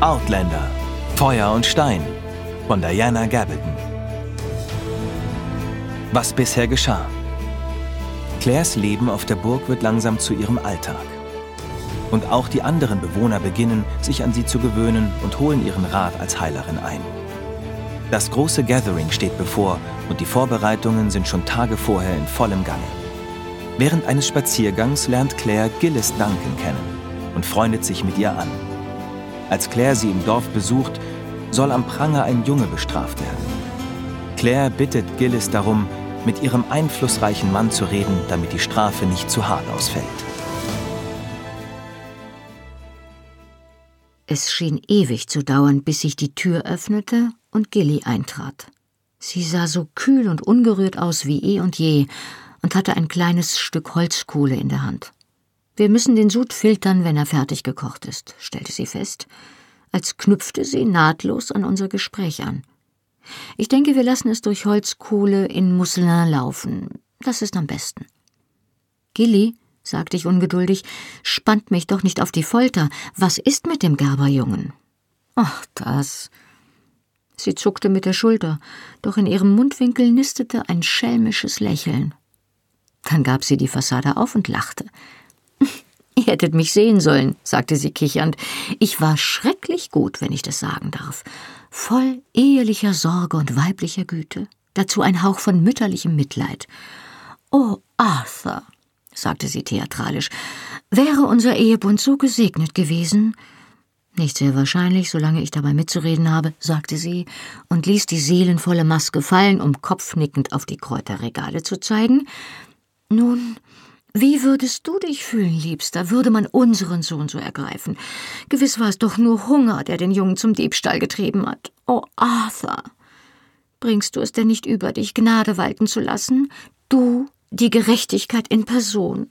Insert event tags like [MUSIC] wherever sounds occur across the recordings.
Outlander Feuer und Stein von Diana Gabaldon. Was bisher geschah. Claires Leben auf der Burg wird langsam zu ihrem Alltag. Und auch die anderen Bewohner beginnen, sich an sie zu gewöhnen und holen ihren Rat als Heilerin ein. Das große Gathering steht bevor und die Vorbereitungen sind schon Tage vorher in vollem Gange. Während eines Spaziergangs lernt Claire Gillis Duncan kennen und freundet sich mit ihr an. Als Claire sie im Dorf besucht, soll am Pranger ein Junge bestraft werden. Claire bittet Gillis darum, mit ihrem einflussreichen Mann zu reden, damit die Strafe nicht zu hart ausfällt. Es schien ewig zu dauern, bis sich die Tür öffnete und Gilly eintrat. Sie sah so kühl und ungerührt aus wie eh und je und hatte ein kleines Stück Holzkohle in der Hand. Wir müssen den Sud filtern, wenn er fertig gekocht ist, stellte sie fest, als knüpfte sie nahtlos an unser Gespräch an. Ich denke, wir lassen es durch Holzkohle in Mousselin laufen. Das ist am besten. Gilly, sagte ich ungeduldig, spannt mich doch nicht auf die Folter. Was ist mit dem Gerberjungen? Ach, das. Sie zuckte mit der Schulter, doch in ihrem Mundwinkel nistete ein schelmisches Lächeln. Dann gab sie die Fassade auf und lachte. [LAUGHS] Ihr hättet mich sehen sollen, sagte sie kichernd. Ich war schrecklich gut, wenn ich das sagen darf. Voll ehelicher Sorge und weiblicher Güte. Dazu ein Hauch von mütterlichem Mitleid. Oh, Arthur, sagte sie theatralisch, wäre unser Ehebund so gesegnet gewesen? Nicht sehr wahrscheinlich, solange ich dabei mitzureden habe, sagte sie und ließ die seelenvolle Maske fallen, um kopfnickend auf die Kräuterregale zu zeigen. Nun, wie würdest du dich fühlen, Liebster, würde man unseren Sohn so ergreifen? Gewiss war es doch nur Hunger, der den Jungen zum Diebstahl getrieben hat. Oh, Arthur, bringst du es denn nicht über dich, Gnade walten zu lassen? Du, die Gerechtigkeit in Person.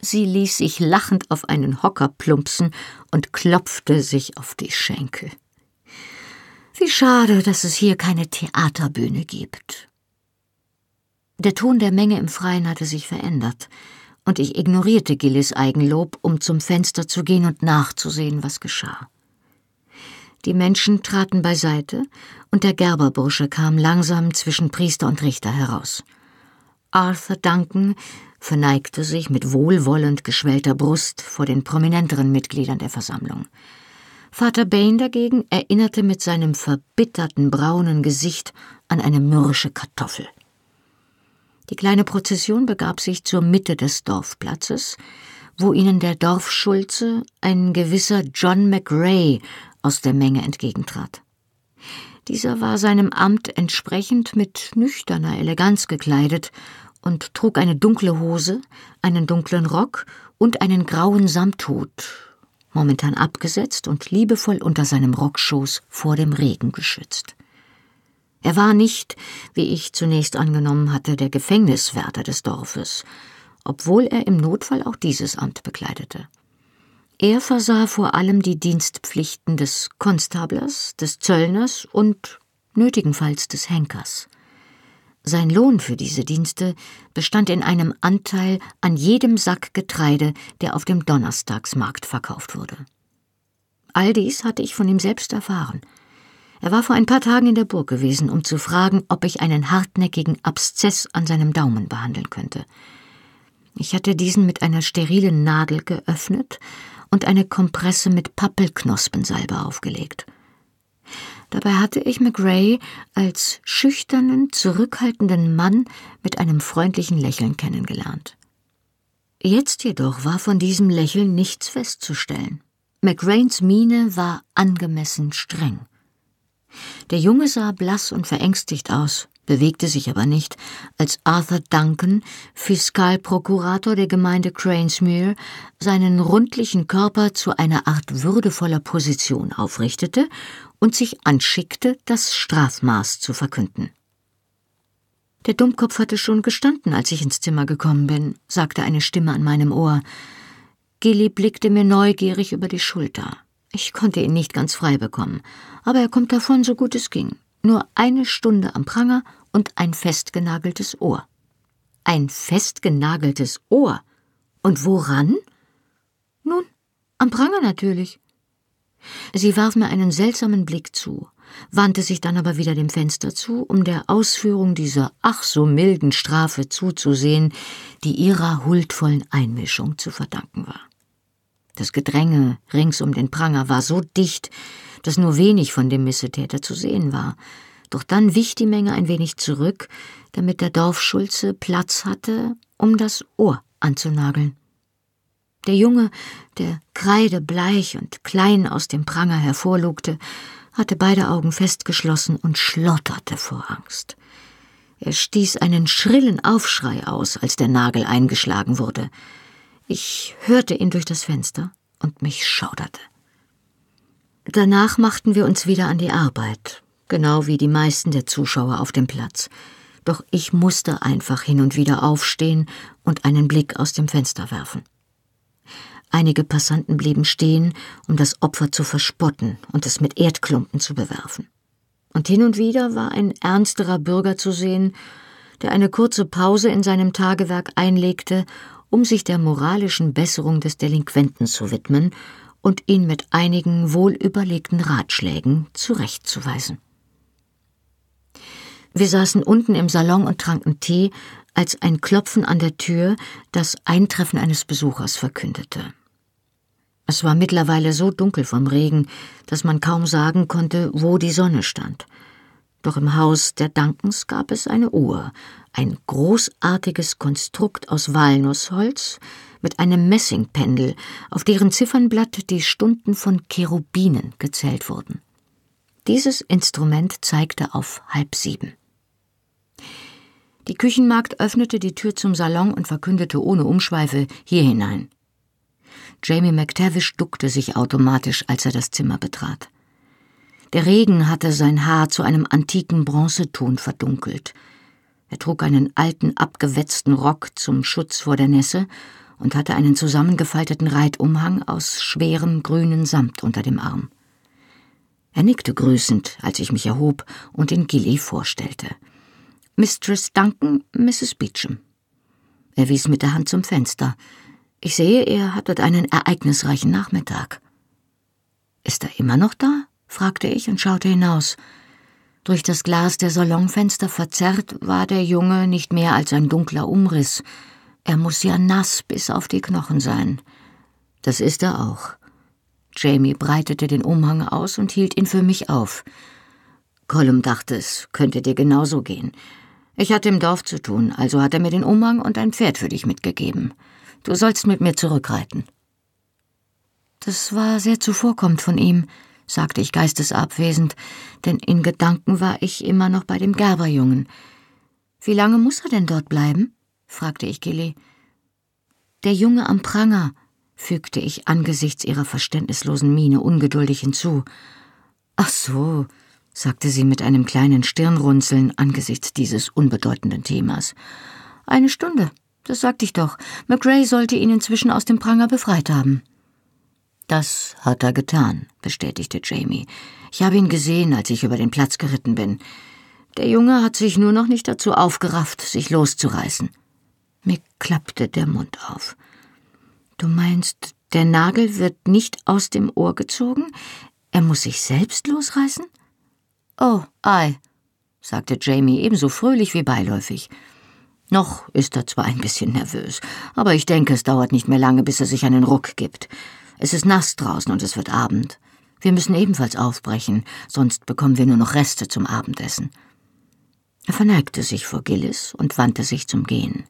Sie ließ sich lachend auf einen Hocker plumpsen und klopfte sich auf die Schenkel. Wie schade, dass es hier keine Theaterbühne gibt. Der Ton der Menge im Freien hatte sich verändert, und ich ignorierte Gillis Eigenlob, um zum Fenster zu gehen und nachzusehen, was geschah. Die Menschen traten beiseite, und der Gerberbursche kam langsam zwischen Priester und Richter heraus. Arthur Duncan verneigte sich mit wohlwollend geschwellter Brust vor den prominenteren Mitgliedern der Versammlung. Vater Bain dagegen erinnerte mit seinem verbitterten braunen Gesicht an eine mürrische Kartoffel. Die kleine Prozession begab sich zur Mitte des Dorfplatzes, wo ihnen der Dorfschulze, ein gewisser John McRae, aus der Menge entgegentrat. Dieser war seinem Amt entsprechend mit nüchterner Eleganz gekleidet und trug eine dunkle Hose, einen dunklen Rock und einen grauen Samthut, momentan abgesetzt und liebevoll unter seinem Rockschoß vor dem Regen geschützt. Er war nicht, wie ich zunächst angenommen hatte, der Gefängniswärter des Dorfes, obwohl er im Notfall auch dieses Amt bekleidete. Er versah vor allem die Dienstpflichten des Konstablers, des Zöllners und nötigenfalls des Henkers. Sein Lohn für diese Dienste bestand in einem Anteil an jedem Sack Getreide, der auf dem Donnerstagsmarkt verkauft wurde. All dies hatte ich von ihm selbst erfahren – er war vor ein paar Tagen in der Burg gewesen, um zu fragen, ob ich einen hartnäckigen Abszess an seinem Daumen behandeln könnte. Ich hatte diesen mit einer sterilen Nadel geöffnet und eine Kompresse mit Pappelknospensalbe aufgelegt. Dabei hatte ich McRae als schüchternen, zurückhaltenden Mann mit einem freundlichen Lächeln kennengelernt. Jetzt jedoch war von diesem Lächeln nichts festzustellen. McRaens Miene war angemessen streng. Der Junge sah blass und verängstigt aus, bewegte sich aber nicht, als Arthur Duncan, Fiskalprokurator der Gemeinde Cranesmere, seinen rundlichen Körper zu einer Art würdevoller Position aufrichtete und sich anschickte, das Strafmaß zu verkünden. Der Dummkopf hatte schon gestanden, als ich ins Zimmer gekommen bin, sagte eine Stimme an meinem Ohr. Gilly blickte mir neugierig über die Schulter. Ich konnte ihn nicht ganz frei bekommen, aber er kommt davon, so gut es ging. Nur eine Stunde am Pranger und ein festgenageltes Ohr. Ein festgenageltes Ohr? Und woran? Nun, am Pranger natürlich. Sie warf mir einen seltsamen Blick zu, wandte sich dann aber wieder dem Fenster zu, um der Ausführung dieser ach so milden Strafe zuzusehen, die ihrer huldvollen Einmischung zu verdanken war. Das Gedränge rings um den Pranger war so dicht, dass nur wenig von dem Missetäter zu sehen war. Doch dann wich die Menge ein wenig zurück, damit der Dorfschulze Platz hatte, um das Ohr anzunageln. Der Junge, der kreidebleich und klein aus dem Pranger hervorlugte, hatte beide Augen festgeschlossen und schlotterte vor Angst. Er stieß einen schrillen Aufschrei aus, als der Nagel eingeschlagen wurde. Ich hörte ihn durch das Fenster und mich schauderte. Danach machten wir uns wieder an die Arbeit, genau wie die meisten der Zuschauer auf dem Platz. Doch ich musste einfach hin und wieder aufstehen und einen Blick aus dem Fenster werfen. Einige Passanten blieben stehen, um das Opfer zu verspotten und es mit Erdklumpen zu bewerfen. Und hin und wieder war ein ernsterer Bürger zu sehen, der eine kurze Pause in seinem Tagewerk einlegte, um sich der moralischen Besserung des Delinquenten zu widmen und ihn mit einigen wohlüberlegten Ratschlägen zurechtzuweisen. Wir saßen unten im Salon und tranken Tee, als ein Klopfen an der Tür das Eintreffen eines Besuchers verkündete. Es war mittlerweile so dunkel vom Regen, dass man kaum sagen konnte, wo die Sonne stand. Doch im Haus der Dankens gab es eine Uhr, ein großartiges Konstrukt aus Walnussholz mit einem Messingpendel, auf deren Ziffernblatt die Stunden von Cherubinen gezählt wurden. Dieses Instrument zeigte auf halb sieben. Die Küchenmagd öffnete die Tür zum Salon und verkündete ohne Umschweife hier hinein. Jamie McTavish duckte sich automatisch, als er das Zimmer betrat. Der Regen hatte sein Haar zu einem antiken Bronzeton verdunkelt. Er trug einen alten, abgewetzten Rock zum Schutz vor der Nässe und hatte einen zusammengefalteten Reitumhang aus schwerem grünen Samt unter dem Arm. Er nickte grüßend, als ich mich erhob und den Gilly vorstellte. Mistress Duncan, Mrs. Beecham. Er wies mit der Hand zum Fenster. Ich sehe, er hat dort einen ereignisreichen Nachmittag. Ist er immer noch da? Fragte ich und schaute hinaus. Durch das Glas der Salonfenster verzerrt war der Junge nicht mehr als ein dunkler Umriss. Er muss ja nass bis auf die Knochen sein. Das ist er auch. Jamie breitete den Umhang aus und hielt ihn für mich auf. Colum dachte, es könnte dir genauso gehen. Ich hatte im Dorf zu tun, also hat er mir den Umhang und ein Pferd für dich mitgegeben. Du sollst mit mir zurückreiten. Das war sehr zuvorkommend von ihm, sagte ich geistesabwesend, denn in Gedanken war ich immer noch bei dem Gerberjungen. Wie lange muss er denn dort bleiben? fragte ich Gilly. Der Junge am Pranger, fügte ich angesichts ihrer verständnislosen Miene ungeduldig hinzu. Ach so, sagte sie mit einem kleinen Stirnrunzeln angesichts dieses unbedeutenden Themas. Eine Stunde, das sagte ich doch. McRae sollte ihn inzwischen aus dem Pranger befreit haben. Das hat er getan, bestätigte Jamie. Ich habe ihn gesehen, als ich über den Platz geritten bin. Der Junge hat sich nur noch nicht dazu aufgerafft, sich loszureißen. Mir klappte der Mund auf. Du meinst, der Nagel wird nicht aus dem Ohr gezogen? Er muss sich selbst losreißen? Oh, ei, sagte Jamie ebenso fröhlich wie beiläufig. Noch ist er zwar ein bisschen nervös, aber ich denke, es dauert nicht mehr lange, bis er sich einen Ruck gibt. Es ist nass draußen und es wird Abend. Wir müssen ebenfalls aufbrechen, sonst bekommen wir nur noch Reste zum Abendessen. Er verneigte sich vor Gillis und wandte sich zum Gehen.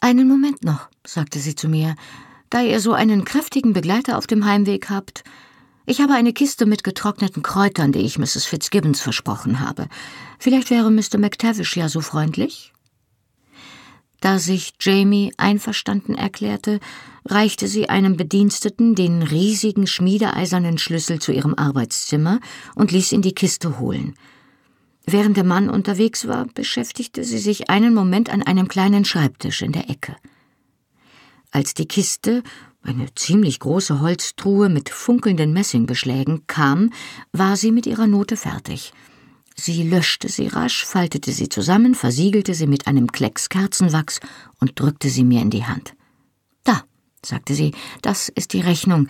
Einen Moment noch, sagte sie zu mir, da ihr so einen kräftigen Begleiter auf dem Heimweg habt, ich habe eine Kiste mit getrockneten Kräutern, die ich Mrs. Fitzgibbons versprochen habe. Vielleicht wäre Mr. McTavish ja so freundlich? Da sich Jamie einverstanden erklärte, reichte sie einem Bediensteten den riesigen schmiedeeisernen Schlüssel zu ihrem Arbeitszimmer und ließ ihn die Kiste holen. Während der Mann unterwegs war, beschäftigte sie sich einen Moment an einem kleinen Schreibtisch in der Ecke. Als die Kiste eine ziemlich große Holztruhe mit funkelnden Messingbeschlägen kam, war sie mit ihrer Note fertig. Sie löschte sie rasch, faltete sie zusammen, versiegelte sie mit einem Klecks Kerzenwachs und drückte sie mir in die Hand. sagte sie, das ist die Rechnung.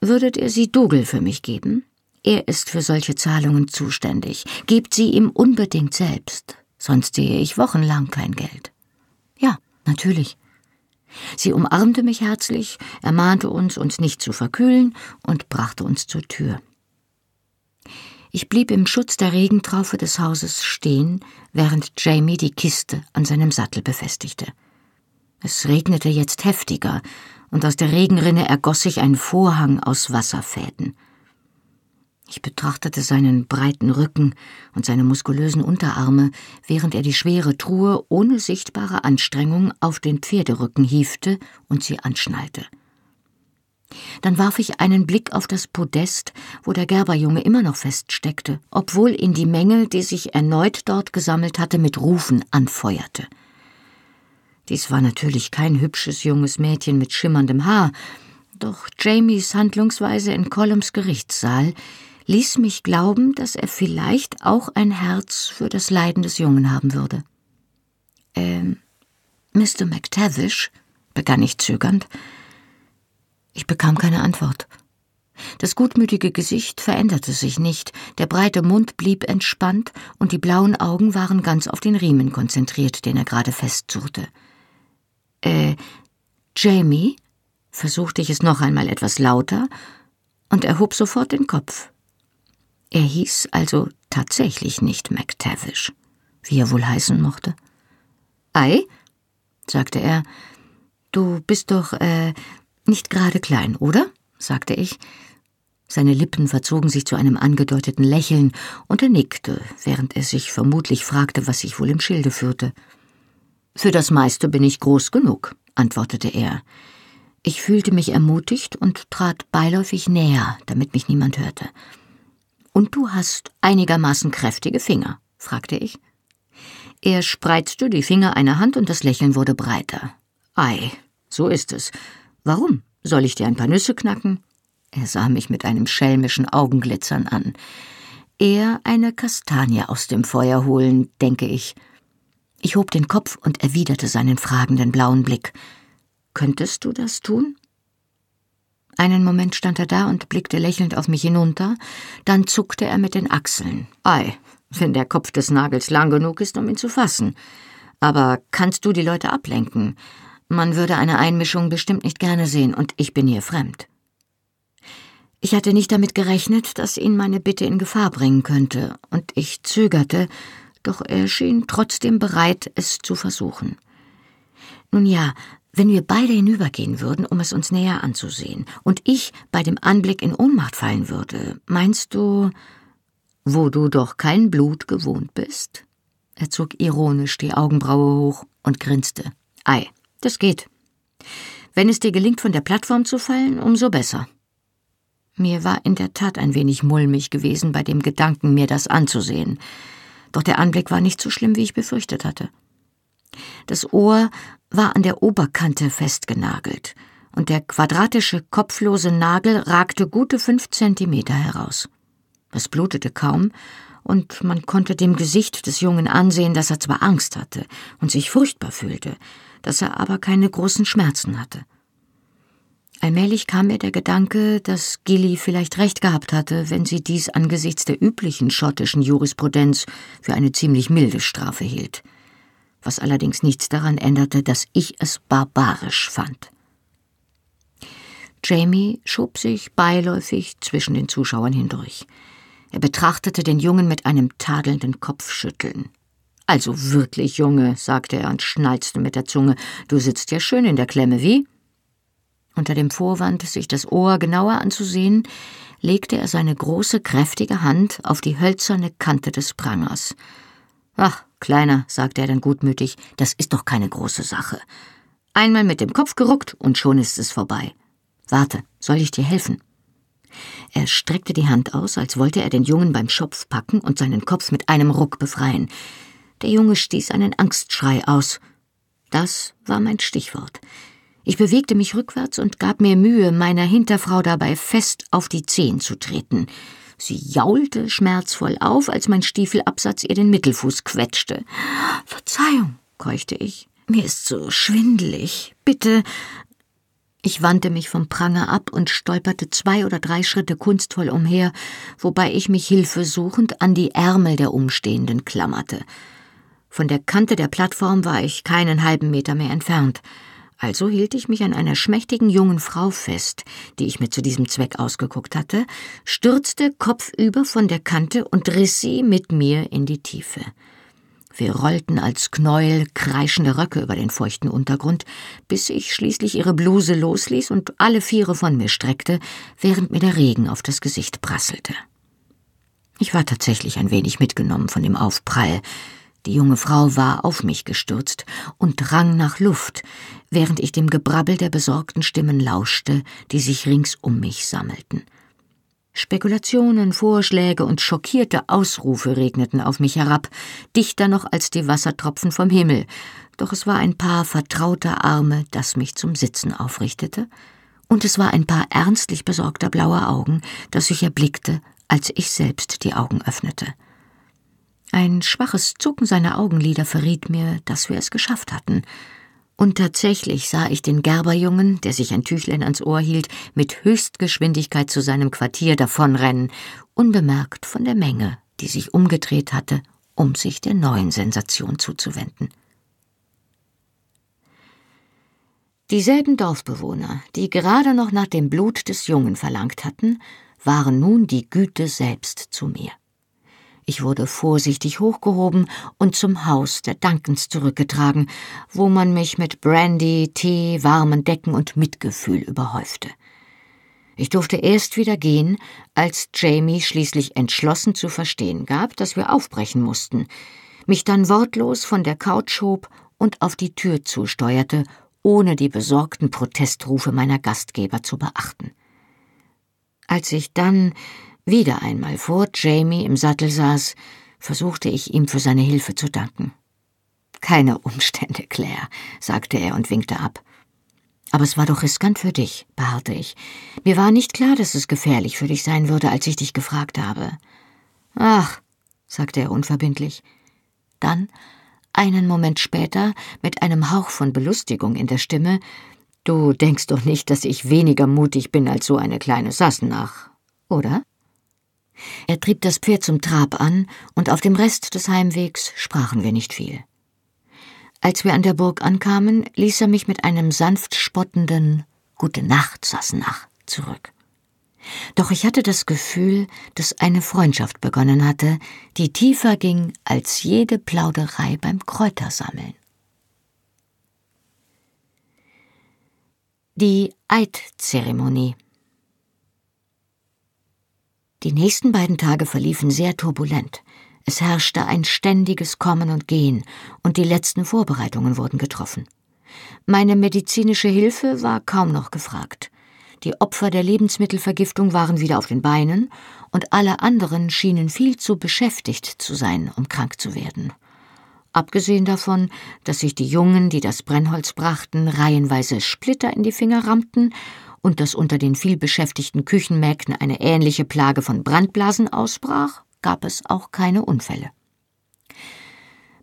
Würdet ihr sie Dougal für mich geben? Er ist für solche Zahlungen zuständig. Gebt sie ihm unbedingt selbst, sonst sehe ich wochenlang kein Geld. Ja, natürlich. Sie umarmte mich herzlich, ermahnte uns, uns nicht zu verkühlen und brachte uns zur Tür. Ich blieb im Schutz der Regentraufe des Hauses stehen, während Jamie die Kiste an seinem Sattel befestigte. Es regnete jetzt heftiger, und aus der Regenrinne ergoss sich ein Vorhang aus Wasserfäden. Ich betrachtete seinen breiten Rücken und seine muskulösen Unterarme, während er die schwere Truhe ohne sichtbare Anstrengung auf den Pferderücken hiefte und sie anschnallte. Dann warf ich einen Blick auf das Podest, wo der Gerberjunge immer noch feststeckte, obwohl ihn die Menge, die sich erneut dort gesammelt hatte, mit Rufen anfeuerte. Dies war natürlich kein hübsches junges Mädchen mit schimmerndem Haar, doch Jamies Handlungsweise in Columns Gerichtssaal ließ mich glauben, dass er vielleicht auch ein Herz für das Leiden des Jungen haben würde. Ähm, Mr. McTavish, begann ich zögernd. Ich bekam keine Antwort. Das gutmütige Gesicht veränderte sich nicht, der breite Mund blieb entspannt und die blauen Augen waren ganz auf den Riemen konzentriert, den er gerade festzurrte. Äh, Jamie? versuchte ich es noch einmal etwas lauter und erhob sofort den Kopf. Er hieß also tatsächlich nicht McTavish, wie er wohl heißen mochte. Ei, sagte er, du bist doch, äh, nicht gerade klein, oder? sagte ich. Seine Lippen verzogen sich zu einem angedeuteten Lächeln, und er nickte, während er sich vermutlich fragte, was sich wohl im Schilde führte. Für das meiste bin ich groß genug, antwortete er. Ich fühlte mich ermutigt und trat beiläufig näher, damit mich niemand hörte. Und du hast einigermaßen kräftige Finger? fragte ich. Er spreizte die Finger einer Hand und das Lächeln wurde breiter. Ei, so ist es. Warum? Soll ich dir ein paar Nüsse knacken? Er sah mich mit einem schelmischen Augenglitzern an. Eher eine Kastanie aus dem Feuer holen, denke ich. Ich hob den Kopf und erwiderte seinen fragenden blauen Blick. Könntest du das tun? Einen Moment stand er da und blickte lächelnd auf mich hinunter, dann zuckte er mit den Achseln. Ei, wenn der Kopf des Nagels lang genug ist, um ihn zu fassen. Aber kannst du die Leute ablenken? Man würde eine Einmischung bestimmt nicht gerne sehen, und ich bin hier fremd. Ich hatte nicht damit gerechnet, dass ihn meine Bitte in Gefahr bringen könnte, und ich zögerte, doch er schien trotzdem bereit, es zu versuchen. Nun ja, wenn wir beide hinübergehen würden, um es uns näher anzusehen, und ich bei dem Anblick in Ohnmacht fallen würde, meinst du, wo du doch kein Blut gewohnt bist? Er zog ironisch die Augenbraue hoch und grinste. Ei, das geht. Wenn es dir gelingt, von der Plattform zu fallen, umso besser. Mir war in der Tat ein wenig mulmig gewesen bei dem Gedanken, mir das anzusehen. Doch der Anblick war nicht so schlimm, wie ich befürchtet hatte. Das Ohr war an der Oberkante festgenagelt, und der quadratische, kopflose Nagel ragte gute fünf Zentimeter heraus. Es blutete kaum, und man konnte dem Gesicht des Jungen ansehen, dass er zwar Angst hatte und sich furchtbar fühlte, dass er aber keine großen Schmerzen hatte. Allmählich kam mir der Gedanke, dass Gilly vielleicht recht gehabt hatte, wenn sie dies angesichts der üblichen schottischen Jurisprudenz für eine ziemlich milde Strafe hielt was allerdings nichts daran änderte, dass ich es barbarisch fand. Jamie schob sich beiläufig zwischen den Zuschauern hindurch. Er betrachtete den Jungen mit einem tadelnden Kopfschütteln. Also wirklich, Junge, sagte er und schnalzte mit der Zunge, du sitzt ja schön in der Klemme, wie? Unter dem Vorwand, sich das Ohr genauer anzusehen, legte er seine große, kräftige Hand auf die hölzerne Kante des Prangers. Ach, Kleiner, sagte er dann gutmütig, das ist doch keine große Sache. Einmal mit dem Kopf geruckt und schon ist es vorbei. Warte, soll ich dir helfen? Er streckte die Hand aus, als wollte er den Jungen beim Schopf packen und seinen Kopf mit einem Ruck befreien. Der Junge stieß einen Angstschrei aus. Das war mein Stichwort. Ich bewegte mich rückwärts und gab mir Mühe, meiner Hinterfrau dabei fest auf die Zehen zu treten. Sie jaulte schmerzvoll auf, als mein Stiefelabsatz ihr den Mittelfuß quetschte. Verzeihung, keuchte ich. Mir ist so schwindelig. Bitte. Ich wandte mich vom Pranger ab und stolperte zwei oder drei Schritte kunstvoll umher, wobei ich mich hilfesuchend an die Ärmel der Umstehenden klammerte. Von der Kante der Plattform war ich keinen halben Meter mehr entfernt. Also hielt ich mich an einer schmächtigen jungen Frau fest, die ich mir zu diesem Zweck ausgeguckt hatte, stürzte kopfüber von der Kante und riss sie mit mir in die Tiefe. Wir rollten als Knäuel kreischende Röcke über den feuchten Untergrund, bis ich schließlich ihre Bluse losließ und alle Viere von mir streckte, während mir der Regen auf das Gesicht prasselte. Ich war tatsächlich ein wenig mitgenommen von dem Aufprall. Die junge Frau war auf mich gestürzt und rang nach Luft, während ich dem Gebrabbel der besorgten Stimmen lauschte, die sich rings um mich sammelten. Spekulationen, Vorschläge und schockierte Ausrufe regneten auf mich herab, dichter noch als die Wassertropfen vom Himmel, doch es war ein Paar vertrauter Arme, das mich zum Sitzen aufrichtete, und es war ein Paar ernstlich besorgter blauer Augen, das ich erblickte, als ich selbst die Augen öffnete. Ein schwaches Zucken seiner Augenlider verriet mir, dass wir es geschafft hatten, und tatsächlich sah ich den Gerberjungen, der sich ein Tüchlein ans Ohr hielt, mit Höchstgeschwindigkeit zu seinem Quartier davonrennen, unbemerkt von der Menge, die sich umgedreht hatte, um sich der neuen Sensation zuzuwenden. Dieselben Dorfbewohner, die gerade noch nach dem Blut des Jungen verlangt hatten, waren nun die Güte selbst zu mir. Ich wurde vorsichtig hochgehoben und zum Haus der Duncans zurückgetragen, wo man mich mit Brandy, Tee, warmen Decken und Mitgefühl überhäufte. Ich durfte erst wieder gehen, als Jamie schließlich entschlossen zu verstehen gab, dass wir aufbrechen mussten, mich dann wortlos von der Couch hob und auf die Tür zusteuerte, ohne die besorgten Protestrufe meiner Gastgeber zu beachten. Als ich dann wieder einmal vor Jamie im Sattel saß, versuchte ich ihm für seine Hilfe zu danken. Keine Umstände, Claire, sagte er und winkte ab. Aber es war doch riskant für dich, beharrte ich. Mir war nicht klar, dass es gefährlich für dich sein würde, als ich dich gefragt habe. Ach, sagte er unverbindlich. Dann, einen Moment später, mit einem Hauch von Belustigung in der Stimme, Du denkst doch nicht, dass ich weniger mutig bin als so eine kleine Sassenach, oder? Er trieb das Pferd zum Trab an, und auf dem Rest des Heimwegs sprachen wir nicht viel. Als wir an der Burg ankamen, ließ er mich mit einem sanft spottenden Gute Nacht, Sassenach zurück. Doch ich hatte das Gefühl, dass eine Freundschaft begonnen hatte, die tiefer ging als jede Plauderei beim Kräutersammeln. Die Eidzeremonie die nächsten beiden Tage verliefen sehr turbulent. Es herrschte ein ständiges Kommen und Gehen, und die letzten Vorbereitungen wurden getroffen. Meine medizinische Hilfe war kaum noch gefragt. Die Opfer der Lebensmittelvergiftung waren wieder auf den Beinen, und alle anderen schienen viel zu beschäftigt zu sein, um krank zu werden. Abgesehen davon, dass sich die Jungen, die das Brennholz brachten, reihenweise Splitter in die Finger rammten und dass unter den vielbeschäftigten Küchenmägden eine ähnliche Plage von Brandblasen ausbrach, gab es auch keine Unfälle.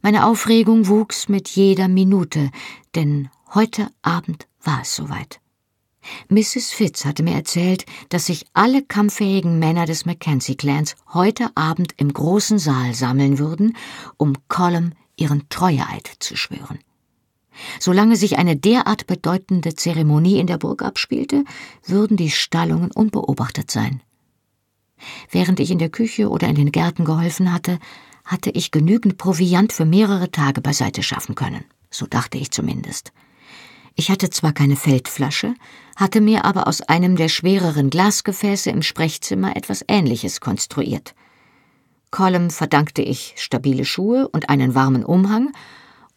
Meine Aufregung wuchs mit jeder Minute, denn heute Abend war es soweit. Mrs. Fitz hatte mir erzählt, dass sich alle kampffähigen Männer des Mackenzie-Clans heute Abend im großen Saal sammeln würden, um Colum ihren Treueeid zu schwören. Solange sich eine derart bedeutende Zeremonie in der Burg abspielte, würden die Stallungen unbeobachtet sein. Während ich in der Küche oder in den Gärten geholfen hatte, hatte ich genügend Proviant für mehrere Tage beiseite schaffen können. So dachte ich zumindest. Ich hatte zwar keine Feldflasche, hatte mir aber aus einem der schwereren Glasgefäße im Sprechzimmer etwas Ähnliches konstruiert. Colum verdankte ich stabile Schuhe und einen warmen Umhang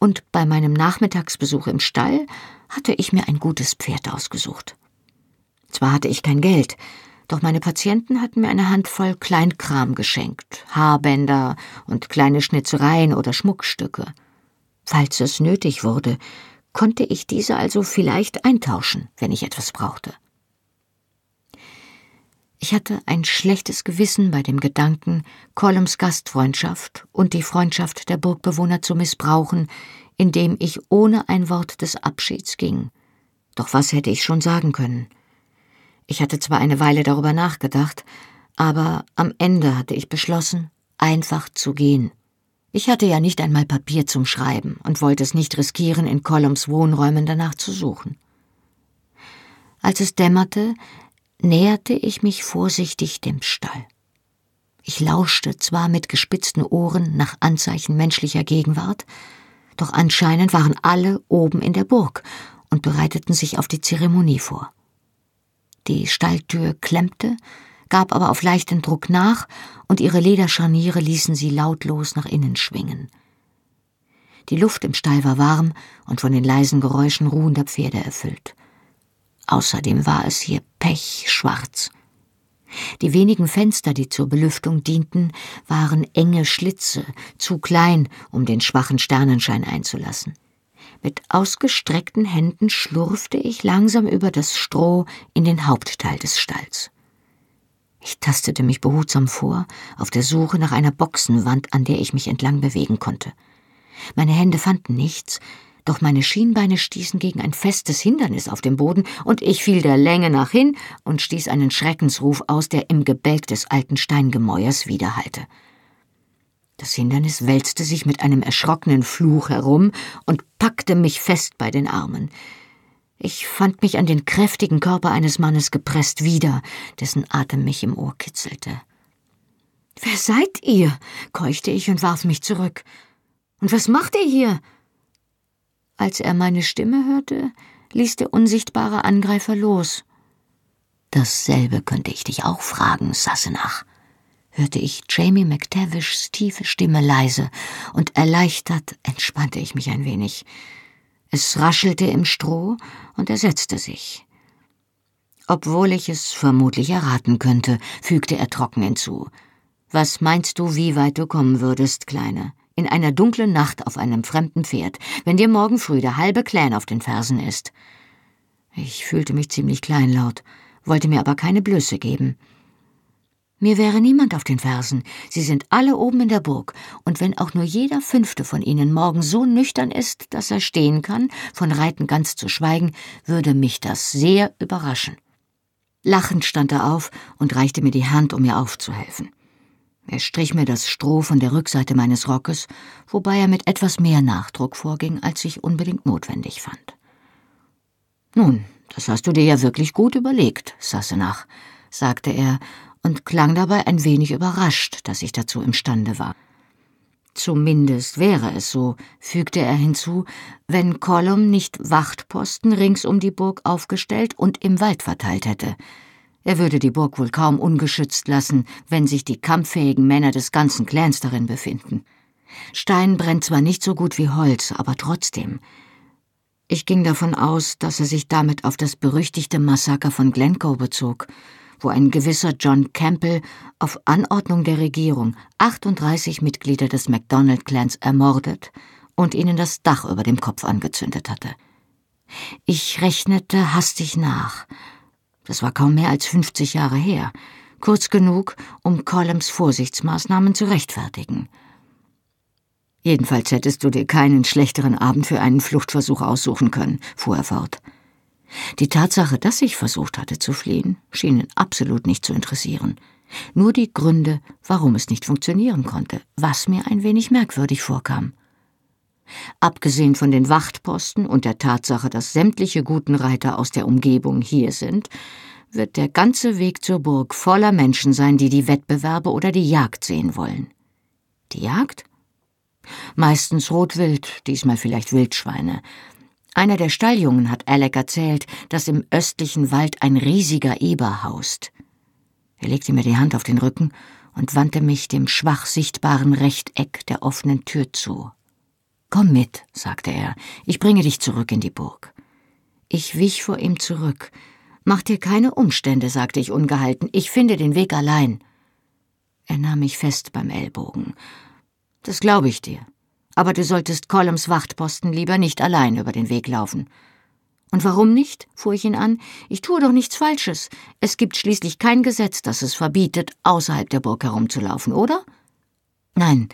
und bei meinem Nachmittagsbesuch im Stall hatte ich mir ein gutes Pferd ausgesucht. Zwar hatte ich kein Geld, doch meine Patienten hatten mir eine Handvoll Kleinkram geschenkt, Haarbänder und kleine Schnitzereien oder Schmuckstücke. Falls es nötig wurde, konnte ich diese also vielleicht eintauschen, wenn ich etwas brauchte. Ich hatte ein schlechtes Gewissen bei dem Gedanken, Colums Gastfreundschaft und die Freundschaft der Burgbewohner zu missbrauchen, indem ich ohne ein Wort des Abschieds ging. Doch was hätte ich schon sagen können? Ich hatte zwar eine Weile darüber nachgedacht, aber am Ende hatte ich beschlossen, einfach zu gehen. Ich hatte ja nicht einmal Papier zum Schreiben und wollte es nicht riskieren, in Columns Wohnräumen danach zu suchen. Als es dämmerte, näherte ich mich vorsichtig dem Stall. Ich lauschte zwar mit gespitzten Ohren nach Anzeichen menschlicher Gegenwart, doch anscheinend waren alle oben in der Burg und bereiteten sich auf die Zeremonie vor. Die Stalltür klemmte, gab aber auf leichten Druck nach, und ihre Lederscharniere ließen sie lautlos nach innen schwingen. Die Luft im Stall war warm und von den leisen Geräuschen ruhender Pferde erfüllt. Außerdem war es hier pechschwarz. Die wenigen Fenster, die zur Belüftung dienten, waren enge Schlitze, zu klein, um den schwachen Sternenschein einzulassen. Mit ausgestreckten Händen schlurfte ich langsam über das Stroh in den Hauptteil des Stalls. Ich tastete mich behutsam vor, auf der Suche nach einer Boxenwand, an der ich mich entlang bewegen konnte. Meine Hände fanden nichts, doch meine Schienbeine stießen gegen ein festes Hindernis auf dem Boden, und ich fiel der Länge nach hin und stieß einen Schreckensruf aus, der im Gebälk des alten Steingemäuers widerhallte. Das Hindernis wälzte sich mit einem erschrockenen Fluch herum und packte mich fest bei den Armen. Ich fand mich an den kräftigen Körper eines Mannes gepresst wieder, dessen Atem mich im Ohr kitzelte. Wer seid ihr? keuchte ich und warf mich zurück. Und was macht ihr hier? Als er meine Stimme hörte, ließ der unsichtbare Angreifer los. Dasselbe könnte ich dich auch fragen, Sassenach, hörte ich Jamie McTavishs tiefe Stimme leise, und erleichtert entspannte ich mich ein wenig. Es raschelte im Stroh und er setzte sich. Obwohl ich es vermutlich erraten könnte, fügte er trocken hinzu. Was meinst du, wie weit du kommen würdest, Kleine? In einer dunklen Nacht auf einem fremden Pferd, wenn dir morgen früh der halbe Clan auf den Fersen ist. Ich fühlte mich ziemlich kleinlaut, wollte mir aber keine Blöße geben. Mir wäre niemand auf den Fersen. Sie sind alle oben in der Burg, und wenn auch nur jeder fünfte von ihnen morgen so nüchtern ist, dass er stehen kann, von Reiten ganz zu schweigen, würde mich das sehr überraschen. Lachend stand er auf und reichte mir die Hand, um mir aufzuhelfen. Er strich mir das Stroh von der Rückseite meines Rockes, wobei er mit etwas mehr Nachdruck vorging, als ich unbedingt notwendig fand. Nun, das hast du dir ja wirklich gut überlegt, Sassenach, sagte er und klang dabei ein wenig überrascht, dass ich dazu imstande war. Zumindest wäre es so, fügte er hinzu, wenn Colum nicht Wachtposten rings um die Burg aufgestellt und im Wald verteilt hätte. Er würde die Burg wohl kaum ungeschützt lassen, wenn sich die kampffähigen Männer des ganzen Clans darin befinden. Stein brennt zwar nicht so gut wie Holz, aber trotzdem. Ich ging davon aus, dass er sich damit auf das berüchtigte Massaker von Glencoe bezog wo ein gewisser John Campbell auf Anordnung der Regierung 38 Mitglieder des MacDonald-Clans ermordet und ihnen das Dach über dem Kopf angezündet hatte. Ich rechnete hastig nach. Das war kaum mehr als 50 Jahre her, kurz genug, um Columns Vorsichtsmaßnahmen zu rechtfertigen. Jedenfalls hättest du dir keinen schlechteren Abend für einen Fluchtversuch aussuchen können, fuhr er fort. Die Tatsache, dass ich versucht hatte zu fliehen, schien ihn absolut nicht zu interessieren. Nur die Gründe, warum es nicht funktionieren konnte, was mir ein wenig merkwürdig vorkam. Abgesehen von den Wachtposten und der Tatsache, dass sämtliche guten Reiter aus der Umgebung hier sind, wird der ganze Weg zur Burg voller Menschen sein, die die Wettbewerbe oder die Jagd sehen wollen. Die Jagd? Meistens Rotwild, diesmal vielleicht Wildschweine, einer der Stalljungen hat Alec erzählt, dass im östlichen Wald ein riesiger Eber haust. Er legte mir die Hand auf den Rücken und wandte mich dem schwach sichtbaren Rechteck der offenen Tür zu. Komm mit, sagte er, ich bringe dich zurück in die Burg. Ich wich vor ihm zurück. Mach dir keine Umstände, sagte ich ungehalten, ich finde den Weg allein. Er nahm mich fest beim Ellbogen. Das glaube ich dir aber du solltest Columns Wachtposten lieber nicht allein über den Weg laufen. Und warum nicht? fuhr ich ihn an. Ich tue doch nichts Falsches. Es gibt schließlich kein Gesetz, das es verbietet, außerhalb der Burg herumzulaufen, oder? Nein,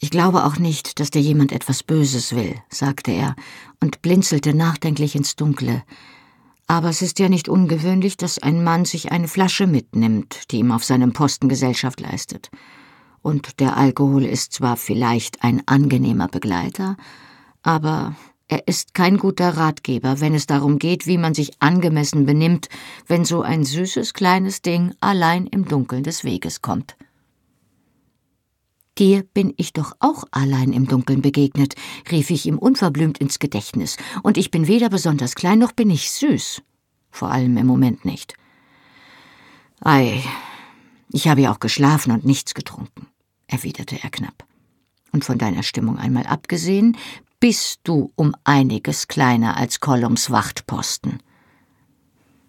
ich glaube auch nicht, dass dir jemand etwas Böses will, sagte er und blinzelte nachdenklich ins Dunkle. Aber es ist ja nicht ungewöhnlich, dass ein Mann sich eine Flasche mitnimmt, die ihm auf seinem Posten Gesellschaft leistet. Und der Alkohol ist zwar vielleicht ein angenehmer Begleiter, aber er ist kein guter Ratgeber, wenn es darum geht, wie man sich angemessen benimmt, wenn so ein süßes kleines Ding allein im Dunkeln des Weges kommt. Dir bin ich doch auch allein im Dunkeln begegnet, rief ich ihm unverblümt ins Gedächtnis, und ich bin weder besonders klein noch bin ich süß. Vor allem im Moment nicht. Ei, ich habe ja auch geschlafen und nichts getrunken, erwiderte er knapp. Und von deiner Stimmung einmal abgesehen, bist du um einiges kleiner als Columns Wachtposten.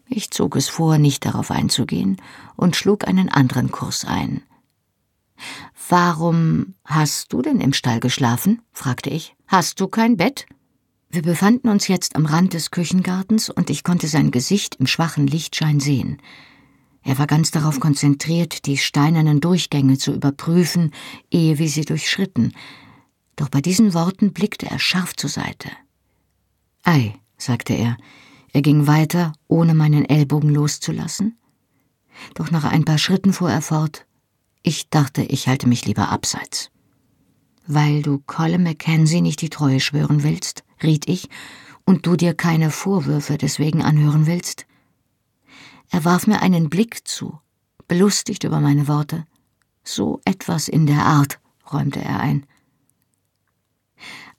Ich zog es vor, nicht darauf einzugehen und schlug einen anderen Kurs ein. Warum hast du denn im Stall geschlafen? fragte ich. Hast du kein Bett? Wir befanden uns jetzt am Rand des Küchengartens und ich konnte sein Gesicht im schwachen Lichtschein sehen. Er war ganz darauf konzentriert, die steinernen Durchgänge zu überprüfen, ehe wir sie durchschritten. Doch bei diesen Worten blickte er scharf zur Seite. Ei, sagte er. Er ging weiter, ohne meinen Ellbogen loszulassen. Doch nach ein paar Schritten fuhr er fort. Ich dachte, ich halte mich lieber abseits. Weil du Colin Mackenzie nicht die Treue schwören willst, riet ich, und du dir keine Vorwürfe deswegen anhören willst? Er warf mir einen Blick zu, belustigt über meine Worte. So etwas in der Art, räumte er ein.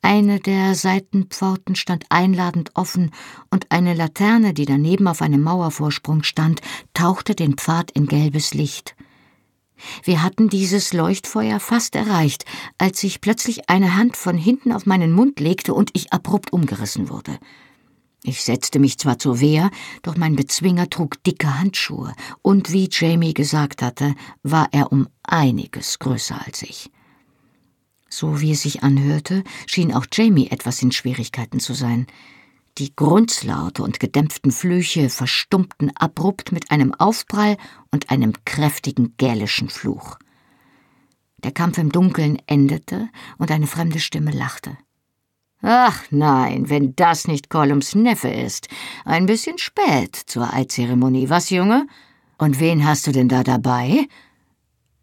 Eine der Seitenpforten stand einladend offen, und eine Laterne, die daneben auf einem Mauervorsprung stand, tauchte den Pfad in gelbes Licht. Wir hatten dieses Leuchtfeuer fast erreicht, als sich plötzlich eine Hand von hinten auf meinen Mund legte und ich abrupt umgerissen wurde. Ich setzte mich zwar zur Wehr, doch mein Bezwinger trug dicke Handschuhe, und wie Jamie gesagt hatte, war er um einiges größer als ich. So wie es sich anhörte, schien auch Jamie etwas in Schwierigkeiten zu sein. Die Grunzlaute und gedämpften Flüche verstummten abrupt mit einem Aufprall und einem kräftigen gälischen Fluch. Der Kampf im Dunkeln endete und eine fremde Stimme lachte. Ach nein, wenn das nicht Columns Neffe ist. Ein bisschen spät zur Eidzeremonie, was, Junge? Und wen hast du denn da dabei?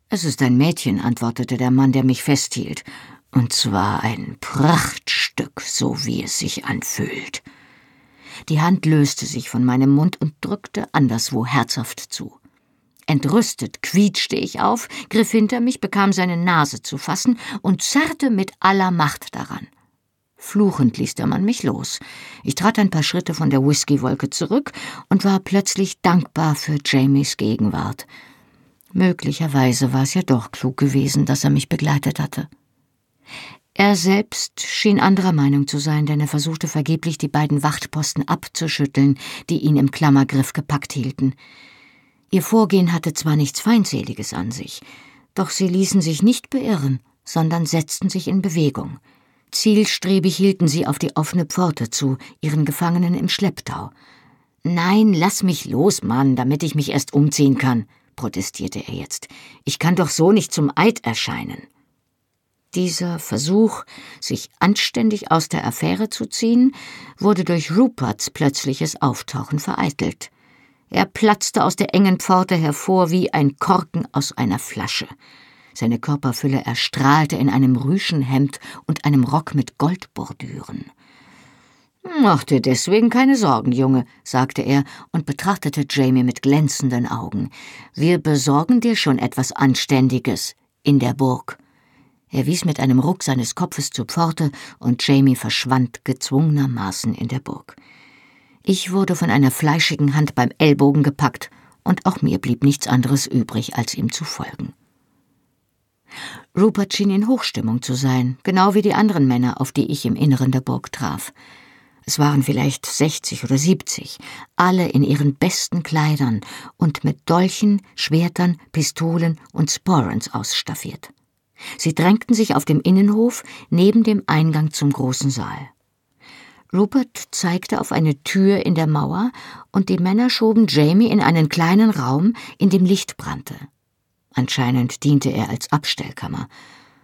Es ist ein Mädchen, antwortete der Mann, der mich festhielt. Und zwar ein Prachtstück, so wie es sich anfühlt. Die Hand löste sich von meinem Mund und drückte anderswo herzhaft zu. Entrüstet quietschte ich auf, griff hinter mich, bekam seine Nase zu fassen und zerrte mit aller Macht daran. Fluchend ließ der Mann mich los. Ich trat ein paar Schritte von der Whiskywolke zurück und war plötzlich dankbar für Jamies Gegenwart. Möglicherweise war es ja doch klug gewesen, dass er mich begleitet hatte. Er selbst schien anderer Meinung zu sein, denn er versuchte vergeblich, die beiden Wachtposten abzuschütteln, die ihn im Klammergriff gepackt hielten. Ihr Vorgehen hatte zwar nichts Feindseliges an sich, doch sie ließen sich nicht beirren, sondern setzten sich in Bewegung. Zielstrebig hielten sie auf die offene Pforte zu, ihren Gefangenen im Schlepptau. Nein, lass mich los, Mann, damit ich mich erst umziehen kann, protestierte er jetzt. Ich kann doch so nicht zum Eid erscheinen. Dieser Versuch, sich anständig aus der Affäre zu ziehen, wurde durch Ruperts plötzliches Auftauchen vereitelt. Er platzte aus der engen Pforte hervor wie ein Korken aus einer Flasche. Seine Körperfülle erstrahlte in einem Rüschenhemd und einem Rock mit Goldbordüren. Mach dir deswegen keine Sorgen, Junge, sagte er und betrachtete Jamie mit glänzenden Augen. Wir besorgen dir schon etwas Anständiges in der Burg. Er wies mit einem Ruck seines Kopfes zur Pforte, und Jamie verschwand gezwungenermaßen in der Burg. Ich wurde von einer fleischigen Hand beim Ellbogen gepackt, und auch mir blieb nichts anderes übrig, als ihm zu folgen. Rupert schien in Hochstimmung zu sein, genau wie die anderen Männer, auf die ich im Inneren der Burg traf. Es waren vielleicht sechzig oder siebzig, alle in ihren besten Kleidern und mit Dolchen, Schwertern, Pistolen und Sporrans ausstaffiert. Sie drängten sich auf dem Innenhof neben dem Eingang zum großen Saal. Rupert zeigte auf eine Tür in der Mauer, und die Männer schoben Jamie in einen kleinen Raum, in dem Licht brannte. Anscheinend diente er als Abstellkammer.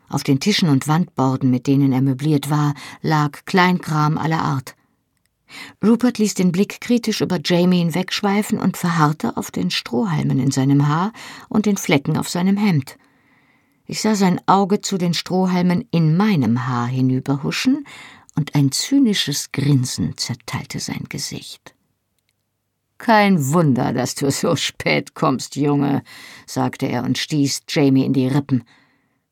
Auf den Tischen und Wandborden, mit denen er möbliert war, lag Kleinkram aller Art. Rupert ließ den Blick kritisch über Jamie hinwegschweifen und verharrte auf den Strohhalmen in seinem Haar und den Flecken auf seinem Hemd. Ich sah sein Auge zu den Strohhalmen in meinem Haar hinüberhuschen, und ein zynisches Grinsen zerteilte sein Gesicht. Kein Wunder, dass du so spät kommst, Junge, sagte er und stieß Jamie in die Rippen.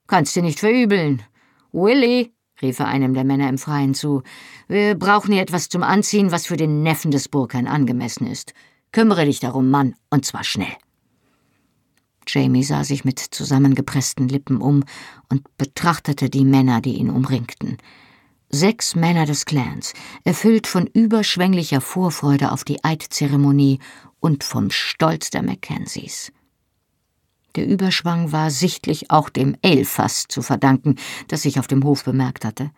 Kannst dir nicht verübeln. Willy, rief er einem der Männer im Freien zu, wir brauchen hier etwas zum Anziehen, was für den Neffen des Burkan angemessen ist. Kümmere dich darum, Mann, und zwar schnell. Jamie sah sich mit zusammengepressten Lippen um und betrachtete die Männer, die ihn umringten. Sechs Männer des Clans, erfüllt von überschwänglicher Vorfreude auf die Eidzeremonie und vom Stolz der Mackenzies. Der Überschwang war sichtlich auch dem Alefass zu verdanken, das ich auf dem Hof bemerkt hatte.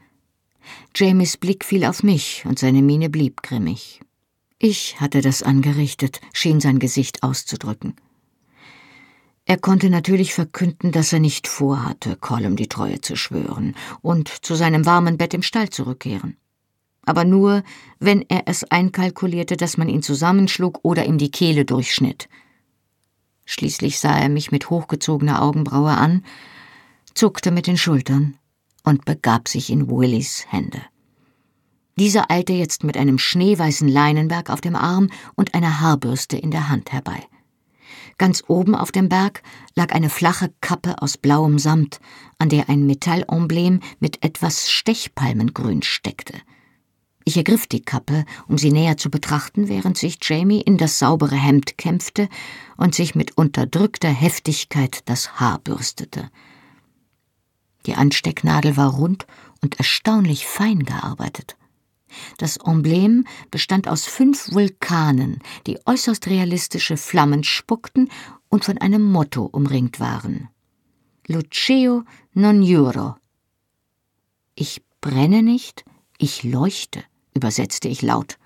Jamies Blick fiel auf mich und seine Miene blieb grimmig. Ich hatte das angerichtet, schien sein Gesicht auszudrücken. Er konnte natürlich verkünden, dass er nicht vorhatte, Colum die Treue zu schwören und zu seinem warmen Bett im Stall zurückkehren. Aber nur, wenn er es einkalkulierte, dass man ihn zusammenschlug oder ihm die Kehle durchschnitt. Schließlich sah er mich mit hochgezogener Augenbraue an, zuckte mit den Schultern und begab sich in Willys Hände. Dieser eilte jetzt mit einem schneeweißen Leinenberg auf dem Arm und einer Haarbürste in der Hand herbei. Ganz oben auf dem Berg lag eine flache Kappe aus blauem Samt, an der ein Metallemblem mit etwas Stechpalmengrün steckte. Ich ergriff die Kappe, um sie näher zu betrachten, während sich Jamie in das saubere Hemd kämpfte und sich mit unterdrückter Heftigkeit das Haar bürstete. Die Anstecknadel war rund und erstaunlich fein gearbeitet. Das Emblem bestand aus fünf Vulkanen, die äußerst realistische Flammen spuckten und von einem Motto umringt waren. Luceo non juro. Ich brenne nicht, ich leuchte, übersetzte ich laut.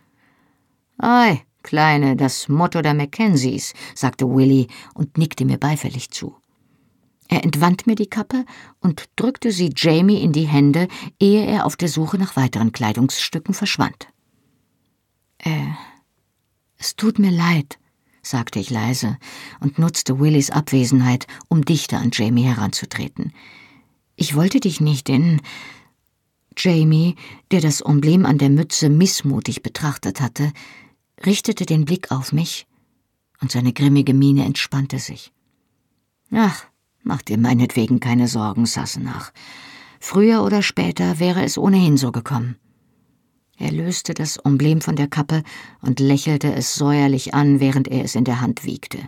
Ei, Kleine, das Motto der Mackenzies, sagte Willy und nickte mir beifällig zu. Er entwand mir die Kappe und drückte sie Jamie in die Hände, ehe er auf der Suche nach weiteren Kleidungsstücken verschwand. Äh, es tut mir leid, sagte ich leise und nutzte Willys Abwesenheit, um dichter an Jamie heranzutreten. Ich wollte dich nicht in. Jamie, der das Emblem an der Mütze missmutig betrachtet hatte, richtete den Blick auf mich, und seine grimmige Miene entspannte sich. Ach, Mach dir meinetwegen keine Sorgen, Sassenach. Früher oder später wäre es ohnehin so gekommen. Er löste das Emblem von der Kappe und lächelte es säuerlich an, während er es in der Hand wiegte.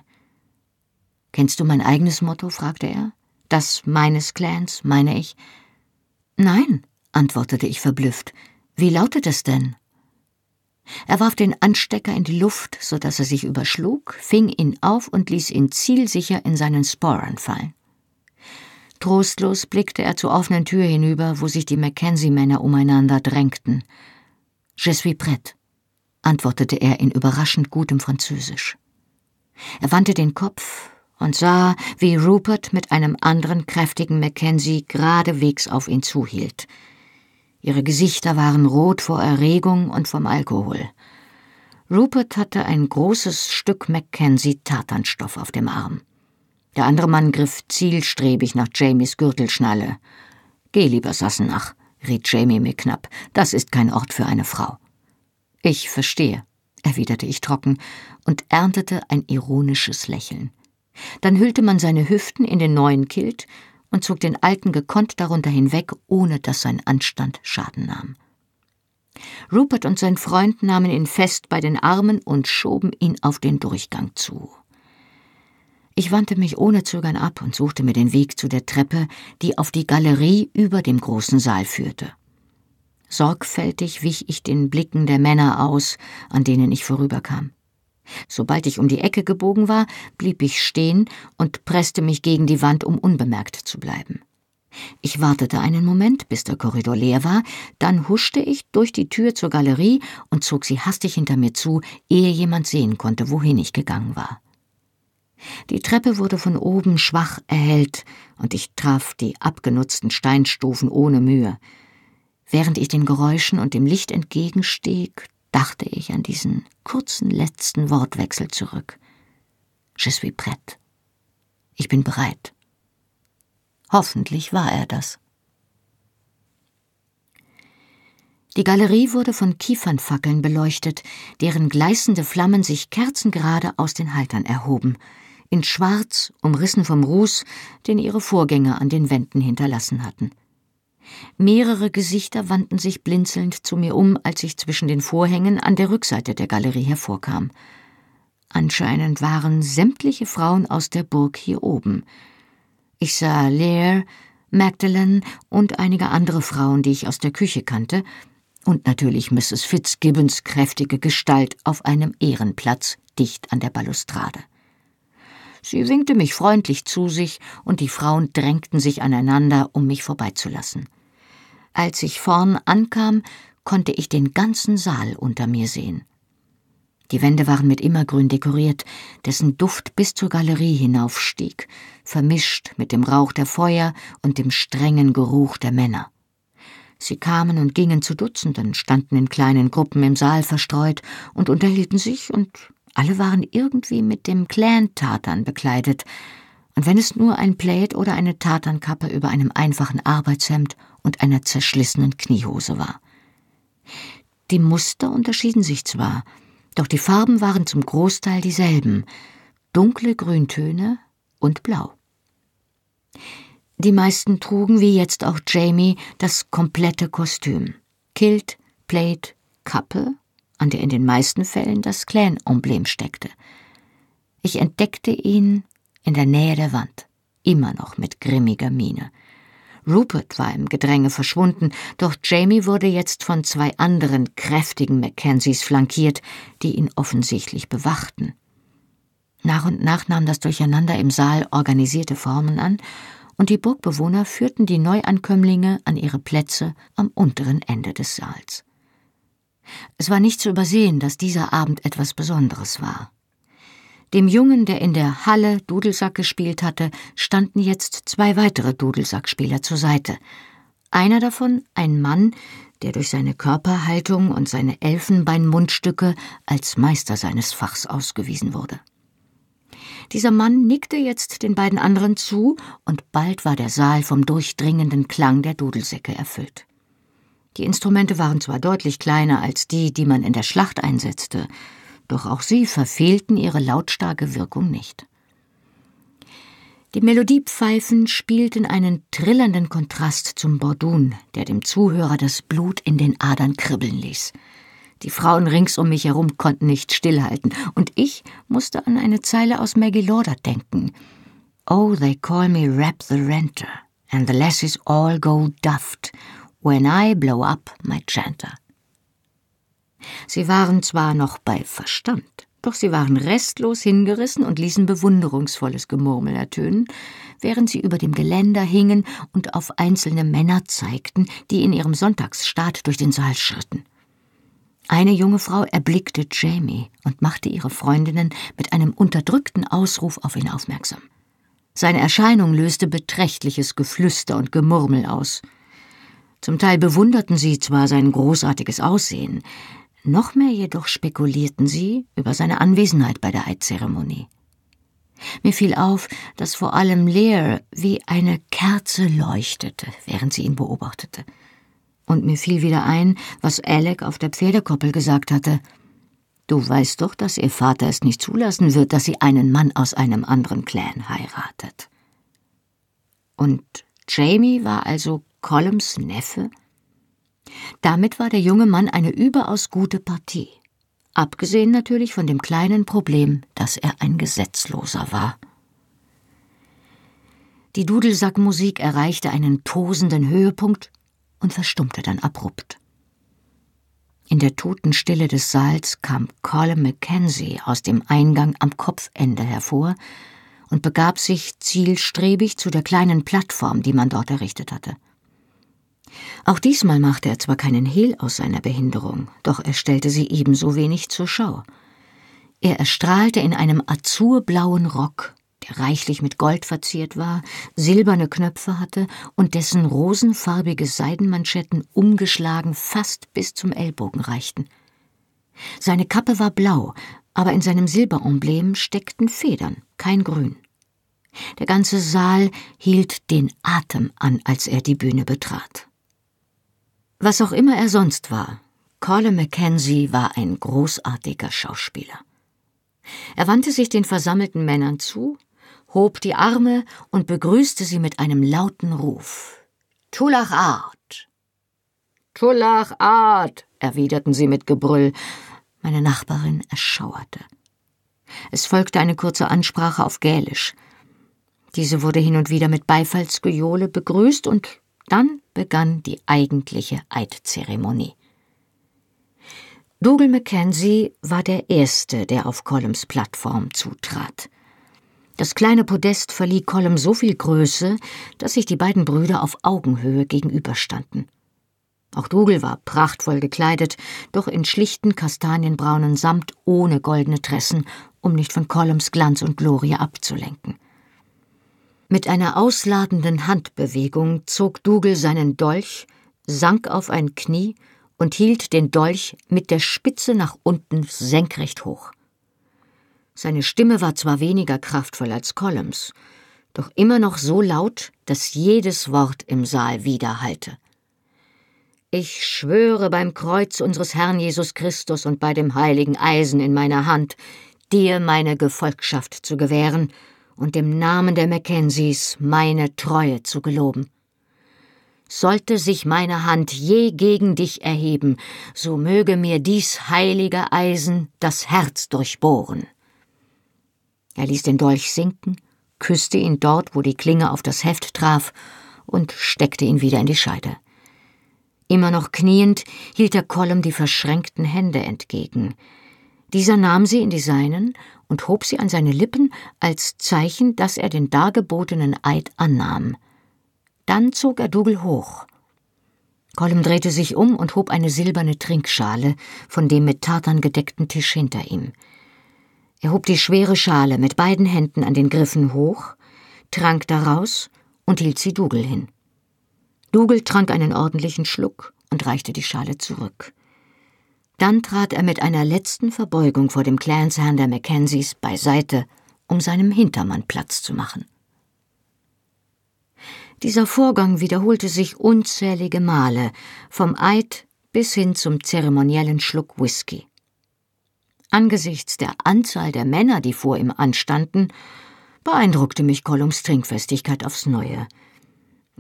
Kennst du mein eigenes Motto? fragte er. Das meines Clans, meine ich. Nein, antwortete ich verblüfft. Wie lautet es denn? Er warf den Anstecker in die Luft, so dass er sich überschlug, fing ihn auf und ließ ihn zielsicher in seinen Sporen fallen. Trostlos blickte er zur offenen Tür hinüber, wo sich die Mackenzie-Männer umeinander drängten. Je suis prêt, antwortete er in überraschend gutem Französisch. Er wandte den Kopf und sah, wie Rupert mit einem anderen kräftigen Mackenzie geradewegs auf ihn zuhielt. Ihre Gesichter waren rot vor Erregung und vom Alkohol. Rupert hatte ein großes Stück Mackenzie-Tartanstoff auf dem Arm. Der andere Mann griff zielstrebig nach Jamies Gürtelschnalle. Geh lieber Sassenach, riet Jamie mir knapp, das ist kein Ort für eine Frau. Ich verstehe, erwiderte ich trocken und erntete ein ironisches Lächeln. Dann hüllte man seine Hüften in den neuen Kilt und zog den alten gekonnt darunter hinweg, ohne dass sein Anstand Schaden nahm. Rupert und sein Freund nahmen ihn fest bei den Armen und schoben ihn auf den Durchgang zu. Ich wandte mich ohne Zögern ab und suchte mir den Weg zu der Treppe, die auf die Galerie über dem großen Saal führte. Sorgfältig wich ich den Blicken der Männer aus, an denen ich vorüberkam. Sobald ich um die Ecke gebogen war, blieb ich stehen und presste mich gegen die Wand, um unbemerkt zu bleiben. Ich wartete einen Moment, bis der Korridor leer war, dann huschte ich durch die Tür zur Galerie und zog sie hastig hinter mir zu, ehe jemand sehen konnte, wohin ich gegangen war. Die Treppe wurde von oben schwach erhellt, und ich traf die abgenutzten Steinstufen ohne Mühe. Während ich den Geräuschen und dem Licht entgegenstieg, dachte ich an diesen kurzen letzten Wortwechsel zurück. Je suis prête. Ich bin bereit. Hoffentlich war er das. Die Galerie wurde von Kiefernfackeln beleuchtet, deren gleißende Flammen sich kerzengerade aus den Haltern erhoben, in Schwarz, umrissen vom Ruß, den ihre Vorgänger an den Wänden hinterlassen hatten. Mehrere Gesichter wandten sich blinzelnd zu mir um, als ich zwischen den Vorhängen an der Rückseite der Galerie hervorkam. Anscheinend waren sämtliche Frauen aus der Burg hier oben. Ich sah Lear, Magdalen und einige andere Frauen, die ich aus der Küche kannte, und natürlich Mrs. Fitzgibbons kräftige Gestalt auf einem Ehrenplatz dicht an der Balustrade. Sie winkte mich freundlich zu sich, und die Frauen drängten sich aneinander, um mich vorbeizulassen. Als ich vorn ankam, konnte ich den ganzen Saal unter mir sehen. Die Wände waren mit Immergrün dekoriert, dessen Duft bis zur Galerie hinaufstieg, vermischt mit dem Rauch der Feuer und dem strengen Geruch der Männer. Sie kamen und gingen zu Dutzenden, standen in kleinen Gruppen im Saal verstreut und unterhielten sich, und alle waren irgendwie mit dem Clan-Tartan bekleidet, und wenn es nur ein Plaid oder eine Tartankappe über einem einfachen Arbeitshemd und einer zerschlissenen Kniehose war. Die Muster unterschieden sich zwar, doch die Farben waren zum Großteil dieselben, dunkle Grüntöne und Blau. Die meisten trugen, wie jetzt auch Jamie, das komplette Kostüm. Kilt, Plaid, Kappe, an der in den meisten Fällen das Clan-Emblem steckte. Ich entdeckte ihn in der Nähe der Wand, immer noch mit grimmiger Miene. Rupert war im Gedränge verschwunden, doch Jamie wurde jetzt von zwei anderen kräftigen Mackenzies flankiert, die ihn offensichtlich bewachten. Nach und nach nahm das Durcheinander im Saal organisierte Formen an, und die Burgbewohner führten die Neuankömmlinge an ihre Plätze am unteren Ende des Saals. Es war nicht zu übersehen, dass dieser Abend etwas Besonderes war. Dem Jungen, der in der Halle Dudelsack gespielt hatte, standen jetzt zwei weitere Dudelsackspieler zur Seite. Einer davon ein Mann, der durch seine Körperhaltung und seine Elfenbeinmundstücke als Meister seines Fachs ausgewiesen wurde. Dieser Mann nickte jetzt den beiden anderen zu, und bald war der Saal vom durchdringenden Klang der Dudelsäcke erfüllt. Die Instrumente waren zwar deutlich kleiner als die, die man in der Schlacht einsetzte, doch auch sie verfehlten ihre lautstarke Wirkung nicht. Die Melodiepfeifen spielten einen trillernden Kontrast zum Bordun, der dem Zuhörer das Blut in den Adern kribbeln ließ. Die Frauen rings um mich herum konnten nicht stillhalten, und ich musste an eine Zeile aus Maggie Lauder denken. Oh, they call me Rap the Renter, and the lasses all go duffed when I blow up my chanter. Sie waren zwar noch bei Verstand, doch sie waren restlos hingerissen und ließen bewunderungsvolles Gemurmel ertönen, während sie über dem Geländer hingen und auf einzelne Männer zeigten, die in ihrem Sonntagsstaat durch den Saal schritten. Eine junge Frau erblickte Jamie und machte ihre Freundinnen mit einem unterdrückten Ausruf auf ihn aufmerksam. Seine Erscheinung löste beträchtliches Geflüster und Gemurmel aus. Zum Teil bewunderten sie zwar sein großartiges Aussehen, noch mehr jedoch spekulierten sie über seine Anwesenheit bei der Eidzeremonie. Mir fiel auf, dass vor allem Lear wie eine Kerze leuchtete, während sie ihn beobachtete. Und mir fiel wieder ein, was Alec auf der Pferdekoppel gesagt hatte. Du weißt doch, dass ihr Vater es nicht zulassen wird, dass sie einen Mann aus einem anderen Clan heiratet. Und Jamie war also Columns Neffe? Damit war der junge Mann eine überaus gute Partie. Abgesehen natürlich von dem kleinen Problem, dass er ein Gesetzloser war. Die Dudelsackmusik erreichte einen tosenden Höhepunkt und verstummte dann abrupt. In der toten Stille des Saals kam Colin Mackenzie aus dem Eingang am Kopfende hervor und begab sich zielstrebig zu der kleinen Plattform, die man dort errichtet hatte. Auch diesmal machte er zwar keinen Hehl aus seiner Behinderung, doch er stellte sie ebenso wenig zur Schau. Er erstrahlte in einem azurblauen Rock, der reichlich mit Gold verziert war, silberne Knöpfe hatte und dessen rosenfarbige Seidenmanschetten umgeschlagen fast bis zum Ellbogen reichten. Seine Kappe war blau, aber in seinem Silberemblem steckten Federn, kein Grün. Der ganze Saal hielt den Atem an, als er die Bühne betrat. Was auch immer er sonst war, Colin Mackenzie war ein großartiger Schauspieler. Er wandte sich den versammelten Männern zu, hob die Arme und begrüßte sie mit einem lauten Ruf. Tulach Art! Tulach Art! erwiderten sie mit Gebrüll. Meine Nachbarin erschauerte. Es folgte eine kurze Ansprache auf Gälisch. Diese wurde hin und wieder mit Beifallsgejohle begrüßt und dann begann die eigentliche Eidzeremonie. Dougal Mackenzie war der Erste, der auf Columns Plattform zutrat. Das kleine Podest verlieh Colum so viel Größe, dass sich die beiden Brüder auf Augenhöhe gegenüberstanden. Auch Dougal war prachtvoll gekleidet, doch in schlichten kastanienbraunen Samt ohne goldene Tressen, um nicht von Columns Glanz und Glorie abzulenken. Mit einer ausladenden Handbewegung zog Dougal seinen Dolch, sank auf ein Knie und hielt den Dolch mit der Spitze nach unten senkrecht hoch. Seine Stimme war zwar weniger kraftvoll als Columns, doch immer noch so laut, dass jedes Wort im Saal widerhallte. Ich schwöre beim Kreuz unseres Herrn Jesus Christus und bei dem heiligen Eisen in meiner Hand, dir meine Gefolgschaft zu gewähren und im Namen der Mackenzies meine Treue zu geloben. Sollte sich meine Hand je gegen dich erheben, so möge mir dies heilige Eisen das Herz durchbohren. Er ließ den Dolch sinken, küsste ihn dort, wo die Klinge auf das Heft traf, und steckte ihn wieder in die Scheide. Immer noch kniend hielt der Kollum die verschränkten Hände entgegen. Dieser nahm sie in die seinen und hob sie an seine Lippen als Zeichen, dass er den dargebotenen Eid annahm. Dann zog er Dougal hoch. Gollum drehte sich um und hob eine silberne Trinkschale von dem mit Tartan gedeckten Tisch hinter ihm. Er hob die schwere Schale mit beiden Händen an den Griffen hoch, trank daraus und hielt sie Dougal hin. Dougal trank einen ordentlichen Schluck und reichte die Schale zurück. Dann trat er mit einer letzten Verbeugung vor dem Clansherrn der Mackenzies beiseite, um seinem Hintermann Platz zu machen. Dieser Vorgang wiederholte sich unzählige Male, vom Eid bis hin zum zeremoniellen Schluck Whisky. Angesichts der Anzahl der Männer, die vor ihm anstanden, beeindruckte mich Gollums Trinkfestigkeit aufs Neue –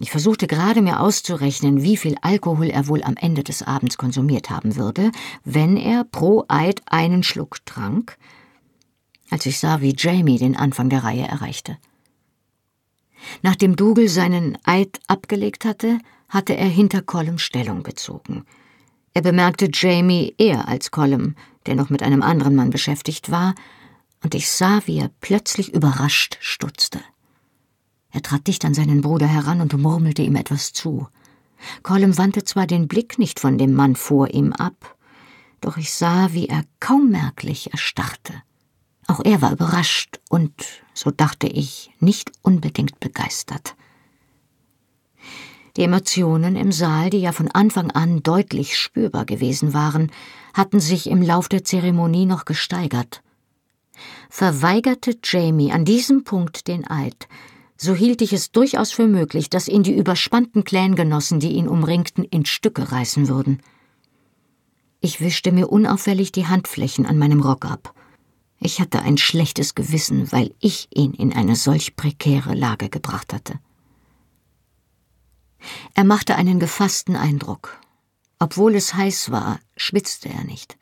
ich versuchte gerade mir auszurechnen, wie viel Alkohol er wohl am Ende des Abends konsumiert haben würde, wenn er pro Eid einen Schluck trank, als ich sah, wie Jamie den Anfang der Reihe erreichte. Nachdem Dougal seinen Eid abgelegt hatte, hatte er hinter Colum Stellung bezogen. Er bemerkte Jamie eher als Colum, der noch mit einem anderen Mann beschäftigt war, und ich sah, wie er plötzlich überrascht stutzte. Er trat dicht an seinen Bruder heran und murmelte ihm etwas zu. Colm wandte zwar den Blick nicht von dem Mann vor ihm ab, doch ich sah, wie er kaum merklich erstarrte. Auch er war überrascht und, so dachte ich, nicht unbedingt begeistert. Die Emotionen im Saal, die ja von Anfang an deutlich spürbar gewesen waren, hatten sich im Lauf der Zeremonie noch gesteigert. Verweigerte Jamie an diesem Punkt den Eid, so hielt ich es durchaus für möglich, dass ihn die überspannten Clangenossen, die ihn umringten, in Stücke reißen würden. Ich wischte mir unauffällig die Handflächen an meinem Rock ab. Ich hatte ein schlechtes Gewissen, weil ich ihn in eine solch prekäre Lage gebracht hatte. Er machte einen gefassten Eindruck. Obwohl es heiß war, schwitzte er nicht.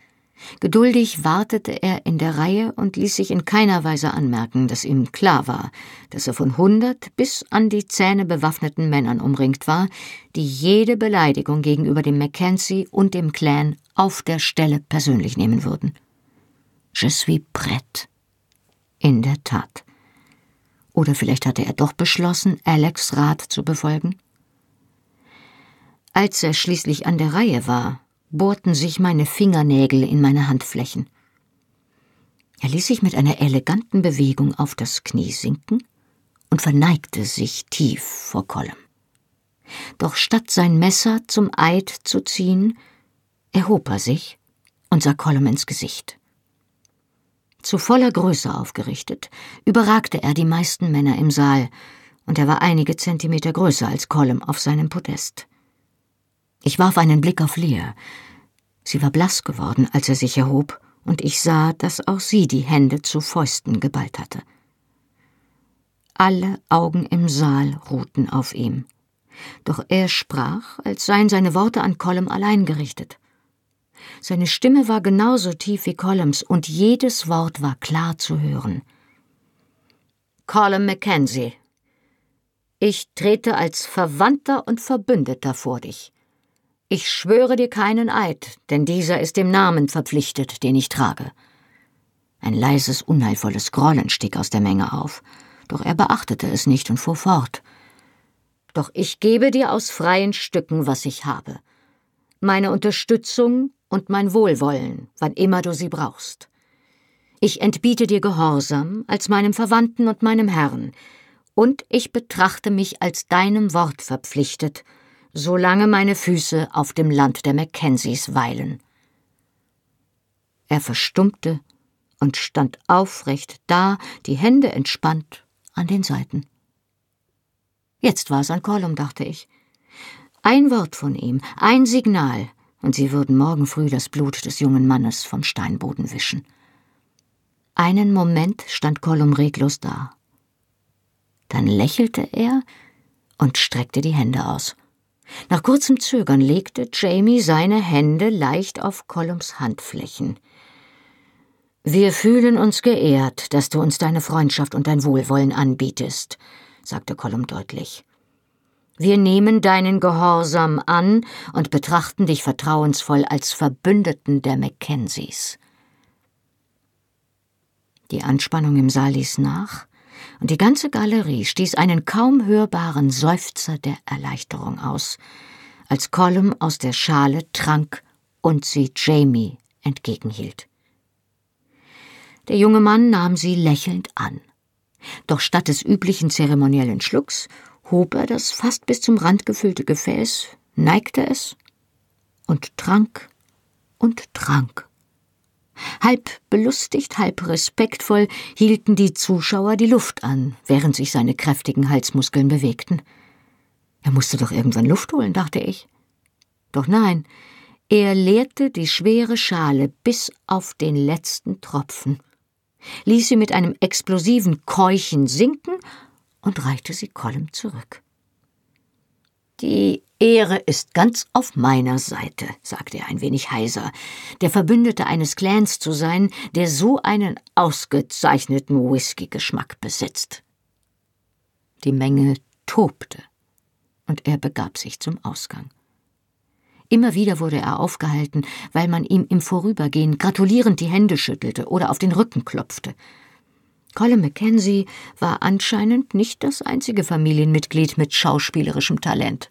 Geduldig wartete er in der Reihe und ließ sich in keiner Weise anmerken, dass ihm klar war, dass er von hundert bis an die Zähne bewaffneten Männern umringt war, die jede Beleidigung gegenüber dem Mackenzie und dem Clan auf der Stelle persönlich nehmen würden. Je suis prête. In der Tat. Oder vielleicht hatte er doch beschlossen, Alex Rat zu befolgen? Als er schließlich an der Reihe war, bohrten sich meine Fingernägel in meine Handflächen. Er ließ sich mit einer eleganten Bewegung auf das Knie sinken und verneigte sich tief vor Colm. Doch statt sein Messer zum Eid zu ziehen, erhob er sich, und sah Colum ins Gesicht. Zu voller Größe aufgerichtet, überragte er die meisten Männer im Saal, und er war einige Zentimeter größer als Colum auf seinem Podest. Ich warf einen Blick auf Leah. Sie war blass geworden, als er sich erhob, und ich sah, dass auch sie die Hände zu Fäusten geballt hatte. Alle Augen im Saal ruhten auf ihm. Doch er sprach, als seien seine Worte an Colum allein gerichtet. Seine Stimme war genauso tief wie Columns und jedes Wort war klar zu hören. Colum Mackenzie, ich trete als Verwandter und Verbündeter vor dich. Ich schwöre dir keinen Eid, denn dieser ist dem Namen verpflichtet, den ich trage. Ein leises, unheilvolles Grollen stieg aus der Menge auf, doch er beachtete es nicht und fuhr fort. Doch ich gebe dir aus freien Stücken, was ich habe. Meine Unterstützung und mein Wohlwollen, wann immer du sie brauchst. Ich entbiete dir Gehorsam als meinem Verwandten und meinem Herrn, und ich betrachte mich als deinem Wort verpflichtet, solange meine Füße auf dem Land der Mackenzies weilen. Er verstummte und stand aufrecht da, die Hände entspannt an den Seiten. Jetzt war es an Colum, dachte ich. Ein Wort von ihm, ein Signal, und sie würden morgen früh das Blut des jungen Mannes vom Steinboden wischen. Einen Moment stand Colum reglos da. Dann lächelte er und streckte die Hände aus. Nach kurzem Zögern legte Jamie seine Hände leicht auf Colums Handflächen. Wir fühlen uns geehrt, dass du uns deine Freundschaft und dein Wohlwollen anbietest, sagte Colum deutlich. Wir nehmen deinen Gehorsam an und betrachten dich vertrauensvoll als Verbündeten der Mackenzies. Die Anspannung im Saal ließ nach, und die ganze Galerie stieß einen kaum hörbaren Seufzer der Erleichterung aus, als Colum aus der Schale trank und sie Jamie entgegenhielt. Der junge Mann nahm sie lächelnd an. Doch statt des üblichen zeremoniellen Schlucks hob er das fast bis zum Rand gefüllte Gefäß, neigte es und trank und trank. Halb belustigt, halb respektvoll hielten die Zuschauer die Luft an, während sich seine kräftigen Halsmuskeln bewegten. Er musste doch irgendwann Luft holen, dachte ich. Doch nein, er leerte die schwere Schale bis auf den letzten Tropfen, ließ sie mit einem explosiven Keuchen sinken und reichte sie Colm zurück. Die Ehre ist ganz auf meiner Seite, sagte er ein wenig heiser, der Verbündete eines Clans zu sein, der so einen ausgezeichneten Whisky-Geschmack besitzt. Die Menge tobte, und er begab sich zum Ausgang. Immer wieder wurde er aufgehalten, weil man ihm im Vorübergehen gratulierend die Hände schüttelte oder auf den Rücken klopfte. Colin Mackenzie war anscheinend nicht das einzige Familienmitglied mit schauspielerischem Talent.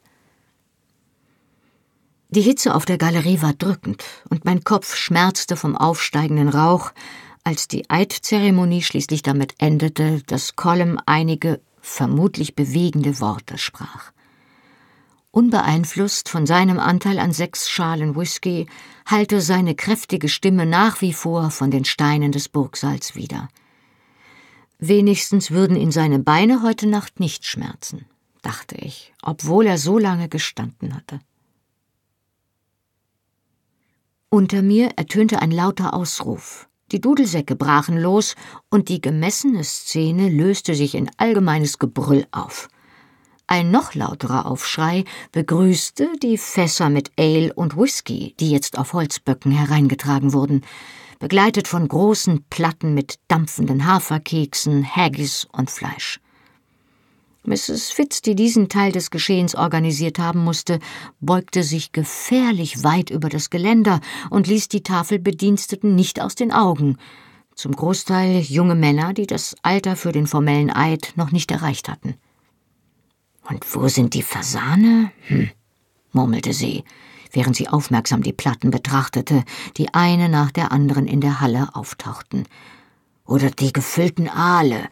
Die Hitze auf der Galerie war drückend, und mein Kopf schmerzte vom aufsteigenden Rauch, als die Eidzeremonie schließlich damit endete, dass Colm einige vermutlich bewegende Worte sprach. Unbeeinflusst von seinem Anteil an sechs Schalen Whisky hallte seine kräftige Stimme nach wie vor von den Steinen des Burgsaals wieder. Wenigstens würden ihn seine Beine heute Nacht nicht schmerzen, dachte ich, obwohl er so lange gestanden hatte. Unter mir ertönte ein lauter Ausruf. Die Dudelsäcke brachen los und die gemessene Szene löste sich in allgemeines Gebrüll auf. Ein noch lauterer Aufschrei begrüßte die Fässer mit Ale und Whisky, die jetzt auf Holzböcken hereingetragen wurden, begleitet von großen Platten mit dampfenden Haferkeksen, Haggis und Fleisch. Mrs. Fitz, die diesen Teil des Geschehens organisiert haben musste, beugte sich gefährlich weit über das Geländer und ließ die Tafelbediensteten nicht aus den Augen, zum Großteil junge Männer, die das Alter für den formellen Eid noch nicht erreicht hatten. Und wo sind die Fasane? Hm, murmelte sie, während sie aufmerksam die Platten betrachtete, die eine nach der anderen in der Halle auftauchten. Oder die gefüllten Aale,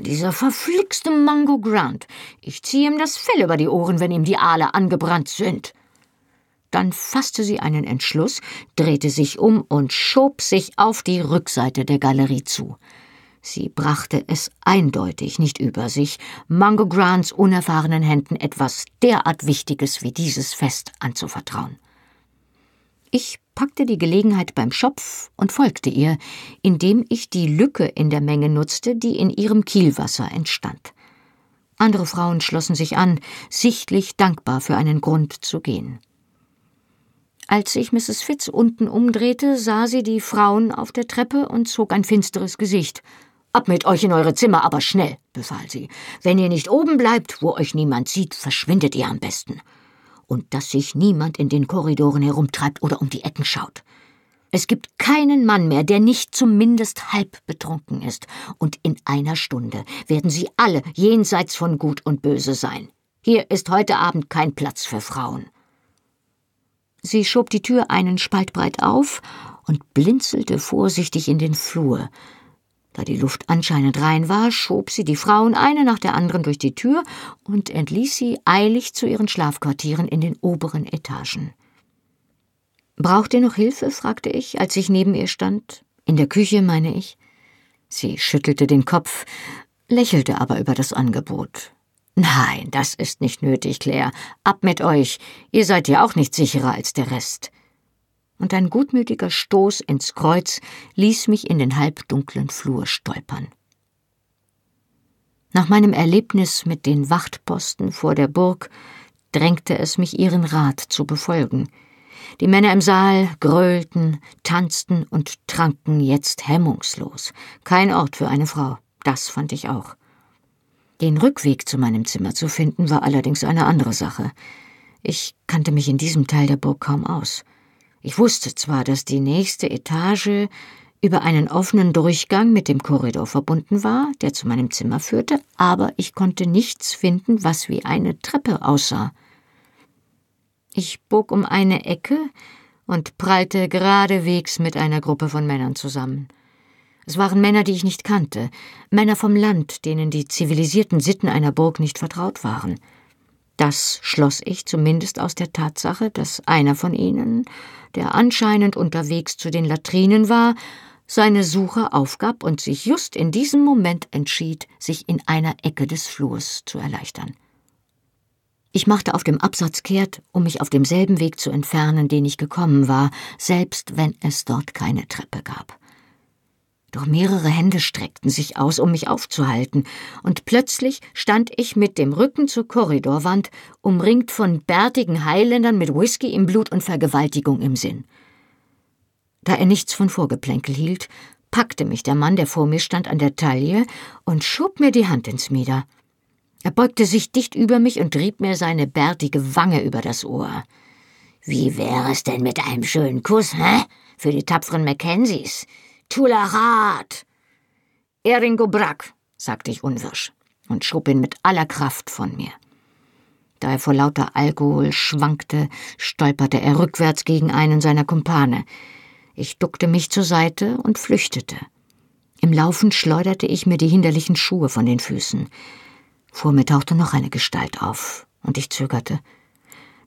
dieser verflixte Mango Grant. Ich ziehe ihm das Fell über die Ohren, wenn ihm die Aale angebrannt sind. Dann fasste sie einen Entschluss, drehte sich um und schob sich auf die Rückseite der Galerie zu. Sie brachte es eindeutig nicht über sich, Mungo Grants unerfahrenen Händen etwas derart Wichtiges wie dieses Fest anzuvertrauen. Ich packte die Gelegenheit beim Schopf und folgte ihr, indem ich die Lücke in der Menge nutzte, die in ihrem Kielwasser entstand. Andere Frauen schlossen sich an, sichtlich dankbar für einen Grund zu gehen. Als sich Mrs. Fitz unten umdrehte, sah sie die Frauen auf der Treppe und zog ein finsteres Gesicht. Ab mit euch in eure Zimmer, aber schnell, befahl sie. Wenn ihr nicht oben bleibt, wo euch niemand sieht, verschwindet ihr am besten und dass sich niemand in den Korridoren herumtreibt oder um die Ecken schaut. Es gibt keinen Mann mehr, der nicht zumindest halb betrunken ist, und in einer Stunde werden sie alle jenseits von Gut und Böse sein. Hier ist heute Abend kein Platz für Frauen. Sie schob die Tür einen Spalt breit auf und blinzelte vorsichtig in den Flur, da die Luft anscheinend rein war, schob sie die Frauen eine nach der anderen durch die Tür und entließ sie eilig zu ihren Schlafquartieren in den oberen Etagen. Braucht ihr noch Hilfe? fragte ich, als ich neben ihr stand. In der Küche, meine ich. Sie schüttelte den Kopf, lächelte aber über das Angebot. Nein, das ist nicht nötig, Claire. Ab mit euch. Ihr seid ja auch nicht sicherer als der Rest und ein gutmütiger Stoß ins Kreuz ließ mich in den halbdunklen Flur stolpern. Nach meinem Erlebnis mit den Wachtposten vor der Burg drängte es mich, ihren Rat zu befolgen. Die Männer im Saal gröhlten, tanzten und tranken jetzt hemmungslos. Kein Ort für eine Frau, das fand ich auch. Den Rückweg zu meinem Zimmer zu finden, war allerdings eine andere Sache. Ich kannte mich in diesem Teil der Burg kaum aus. Ich wusste zwar, dass die nächste Etage über einen offenen Durchgang mit dem Korridor verbunden war, der zu meinem Zimmer führte, aber ich konnte nichts finden, was wie eine Treppe aussah. Ich bog um eine Ecke und prallte geradewegs mit einer Gruppe von Männern zusammen. Es waren Männer, die ich nicht kannte, Männer vom Land, denen die zivilisierten Sitten einer Burg nicht vertraut waren. Das schloss ich zumindest aus der Tatsache, dass einer von ihnen, der anscheinend unterwegs zu den Latrinen war, seine Suche aufgab und sich just in diesem Moment entschied, sich in einer Ecke des Flurs zu erleichtern. Ich machte auf dem Absatz kehrt, um mich auf demselben Weg zu entfernen, den ich gekommen war, selbst wenn es dort keine Treppe gab. Doch mehrere Hände streckten sich aus, um mich aufzuhalten, und plötzlich stand ich mit dem Rücken zur Korridorwand, umringt von bärtigen Highländern mit Whisky im Blut und Vergewaltigung im Sinn. Da er nichts von Vorgeplänkel hielt, packte mich der Mann, der vor mir stand, an der Taille und schob mir die Hand ins Mieder. Er beugte sich dicht über mich und rieb mir seine bärtige Wange über das Ohr. Wie wäre es denn mit einem schönen Kuss, hä? Für die tapferen Mackenzies? Tularat! Eringo Brack, sagte ich unwirsch und schob ihn mit aller Kraft von mir. Da er vor lauter Alkohol schwankte, stolperte er rückwärts gegen einen seiner Kumpane. Ich duckte mich zur Seite und flüchtete. Im Laufen schleuderte ich mir die hinderlichen Schuhe von den Füßen. Vor mir tauchte noch eine Gestalt auf, und ich zögerte.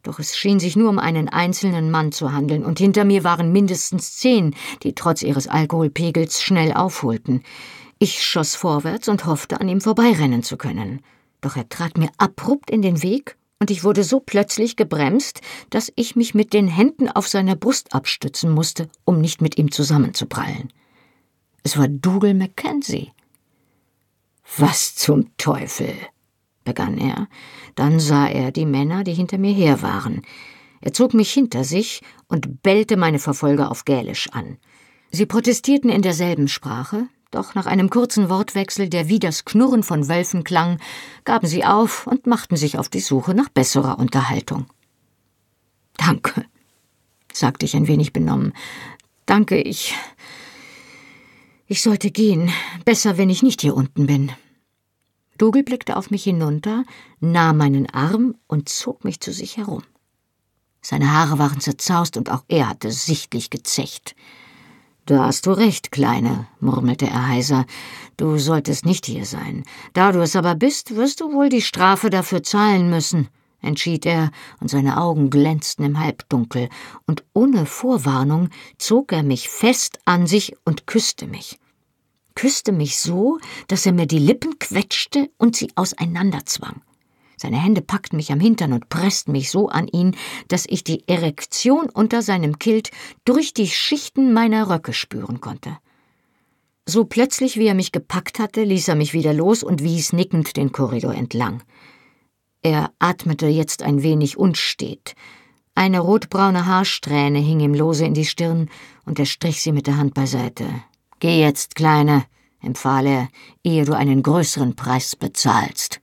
Doch es schien sich nur um einen einzelnen Mann zu handeln, und hinter mir waren mindestens zehn, die trotz ihres Alkoholpegels schnell aufholten. Ich schoss vorwärts und hoffte, an ihm vorbeirennen zu können. Doch er trat mir abrupt in den Weg, und ich wurde so plötzlich gebremst, dass ich mich mit den Händen auf seiner Brust abstützen musste, um nicht mit ihm zusammenzuprallen. Es war Dougal Mackenzie. Was zum Teufel? Begann er. Dann sah er die Männer, die hinter mir her waren. Er zog mich hinter sich und bellte meine Verfolger auf Gälisch an. Sie protestierten in derselben Sprache, doch nach einem kurzen Wortwechsel, der wie das Knurren von Wölfen klang, gaben sie auf und machten sich auf die Suche nach besserer Unterhaltung. Danke, sagte ich ein wenig benommen. Danke, ich. Ich sollte gehen. Besser, wenn ich nicht hier unten bin. Dougal blickte auf mich hinunter, nahm meinen Arm und zog mich zu sich herum. Seine Haare waren zerzaust und auch er hatte sichtlich gezecht. Da hast du recht, Kleine, murmelte er heiser. Du solltest nicht hier sein. Da du es aber bist, wirst du wohl die Strafe dafür zahlen müssen. entschied er, und seine Augen glänzten im Halbdunkel, und ohne Vorwarnung zog er mich fest an sich und küsste mich. Küsste mich so, dass er mir die Lippen quetschte und sie auseinanderzwang. Seine Hände packten mich am Hintern und pressten mich so an ihn, dass ich die Erektion unter seinem Kilt durch die Schichten meiner Röcke spüren konnte. So plötzlich, wie er mich gepackt hatte, ließ er mich wieder los und wies nickend den Korridor entlang. Er atmete jetzt ein wenig unstet. Eine rotbraune Haarsträhne hing ihm lose in die Stirn, und er strich sie mit der Hand beiseite. Geh jetzt, Kleine, empfahl er, ehe du einen größeren Preis bezahlst.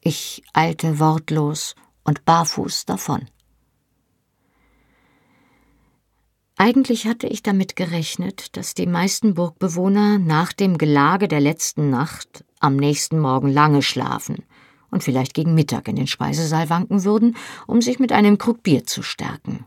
Ich eilte wortlos und barfuß davon. Eigentlich hatte ich damit gerechnet, dass die meisten Burgbewohner nach dem Gelage der letzten Nacht am nächsten Morgen lange schlafen und vielleicht gegen Mittag in den Speisesaal wanken würden, um sich mit einem Krug Bier zu stärken.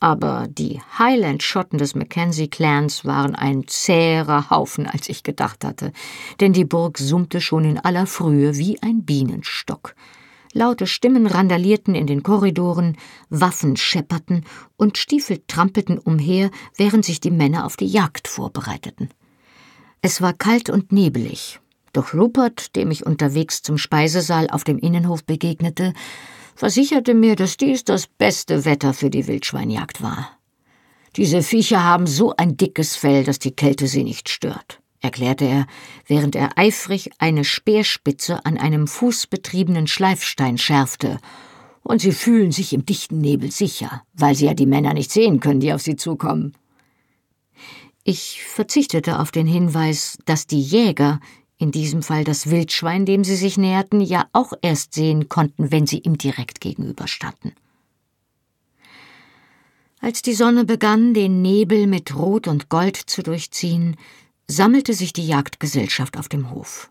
Aber die Highland-Schotten des Mackenzie-Clans waren ein zäherer Haufen, als ich gedacht hatte, denn die Burg summte schon in aller Frühe wie ein Bienenstock. Laute Stimmen randalierten in den Korridoren, Waffen schepperten und Stiefel trampelten umher, während sich die Männer auf die Jagd vorbereiteten. Es war kalt und nebelig, doch Rupert, dem ich unterwegs zum Speisesaal auf dem Innenhof begegnete, versicherte mir, dass dies das beste Wetter für die Wildschweinjagd war. Diese Viecher haben so ein dickes Fell, dass die Kälte sie nicht stört, erklärte er, während er eifrig eine Speerspitze an einem fußbetriebenen Schleifstein schärfte, und sie fühlen sich im dichten Nebel sicher, weil sie ja die Männer nicht sehen können, die auf sie zukommen. Ich verzichtete auf den Hinweis, dass die Jäger in diesem Fall das Wildschwein, dem sie sich näherten, ja auch erst sehen konnten, wenn sie ihm direkt gegenüberstanden. Als die Sonne begann, den Nebel mit Rot und Gold zu durchziehen, sammelte sich die Jagdgesellschaft auf dem Hof.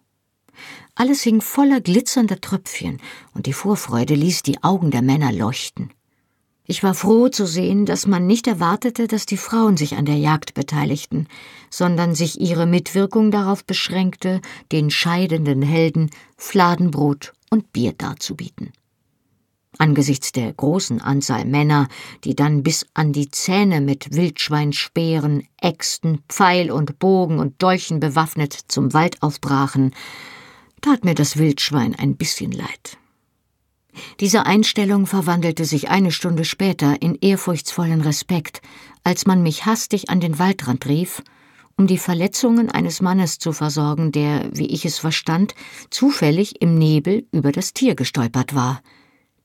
Alles hing voller glitzernder Tröpfchen, und die Vorfreude ließ die Augen der Männer leuchten. Ich war froh zu sehen, dass man nicht erwartete, dass die Frauen sich an der Jagd beteiligten, sondern sich ihre Mitwirkung darauf beschränkte, den scheidenden Helden Fladenbrot und Bier darzubieten. Angesichts der großen Anzahl Männer, die dann bis an die Zähne mit Wildschweinspeeren, Äxten, Pfeil und Bogen und Dolchen bewaffnet zum Wald aufbrachen, tat mir das Wildschwein ein bisschen leid. Diese Einstellung verwandelte sich eine Stunde später in ehrfurchtsvollen Respekt, als man mich hastig an den Waldrand rief, um die Verletzungen eines Mannes zu versorgen, der, wie ich es verstand, zufällig im Nebel über das Tier gestolpert war.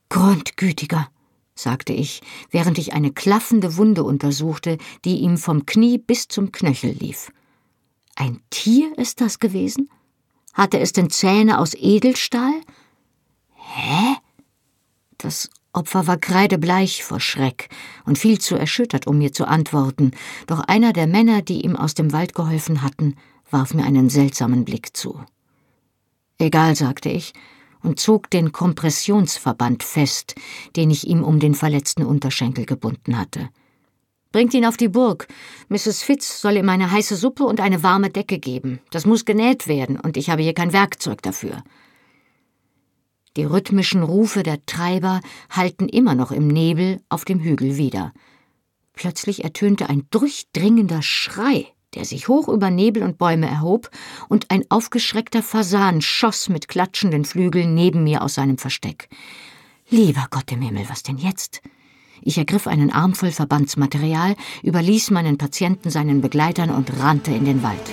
Grundgütiger, sagte ich, während ich eine klaffende Wunde untersuchte, die ihm vom Knie bis zum Knöchel lief. Ein Tier ist das gewesen? Hatte es denn Zähne aus Edelstahl? Hä? Das Opfer war kreidebleich vor Schreck und viel zu erschüttert, um mir zu antworten, doch einer der Männer, die ihm aus dem Wald geholfen hatten, warf mir einen seltsamen Blick zu. Egal, sagte ich und zog den Kompressionsverband fest, den ich ihm um den verletzten Unterschenkel gebunden hatte. Bringt ihn auf die Burg. Mrs. Fitz soll ihm eine heiße Suppe und eine warme Decke geben. Das muss genäht werden, und ich habe hier kein Werkzeug dafür. Die rhythmischen Rufe der Treiber hallten immer noch im Nebel auf dem Hügel wieder. Plötzlich ertönte ein durchdringender Schrei, der sich hoch über Nebel und Bäume erhob, und ein aufgeschreckter Fasan schoss mit klatschenden Flügeln neben mir aus seinem Versteck. Lieber Gott im Himmel, was denn jetzt? Ich ergriff einen Arm voll Verbandsmaterial, überließ meinen Patienten seinen Begleitern und rannte in den Wald.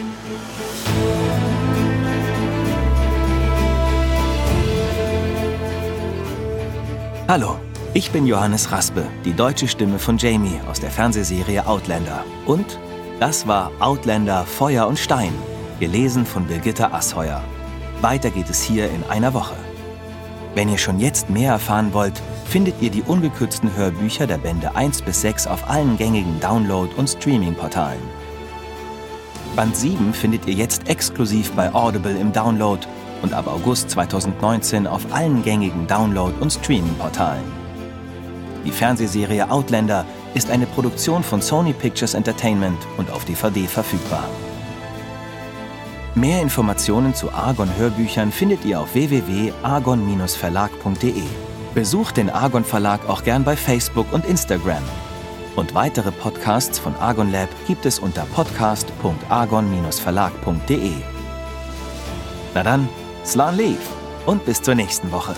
Hallo, ich bin Johannes Raspe, die deutsche Stimme von Jamie aus der Fernsehserie Outlander. Und das war Outlander Feuer und Stein, gelesen von Birgitta Asheuer. Weiter geht es hier in einer Woche. Wenn ihr schon jetzt mehr erfahren wollt, findet ihr die ungekürzten Hörbücher der Bände 1 bis 6 auf allen gängigen Download- und Streaming-Portalen. Band 7 findet ihr jetzt exklusiv bei Audible im Download und ab August 2019 auf allen gängigen Download- und Streaming-Portalen. Die Fernsehserie Outlander ist eine Produktion von Sony Pictures Entertainment und auf DVD verfügbar. Mehr Informationen zu Argon Hörbüchern findet ihr auf www.argon-verlag.de. Besucht den Argon Verlag auch gern bei Facebook und Instagram. Und weitere Podcasts von Argon Lab gibt es unter podcast.argon-verlag.de. Na dann, Slan Leaf und bis zur nächsten Woche.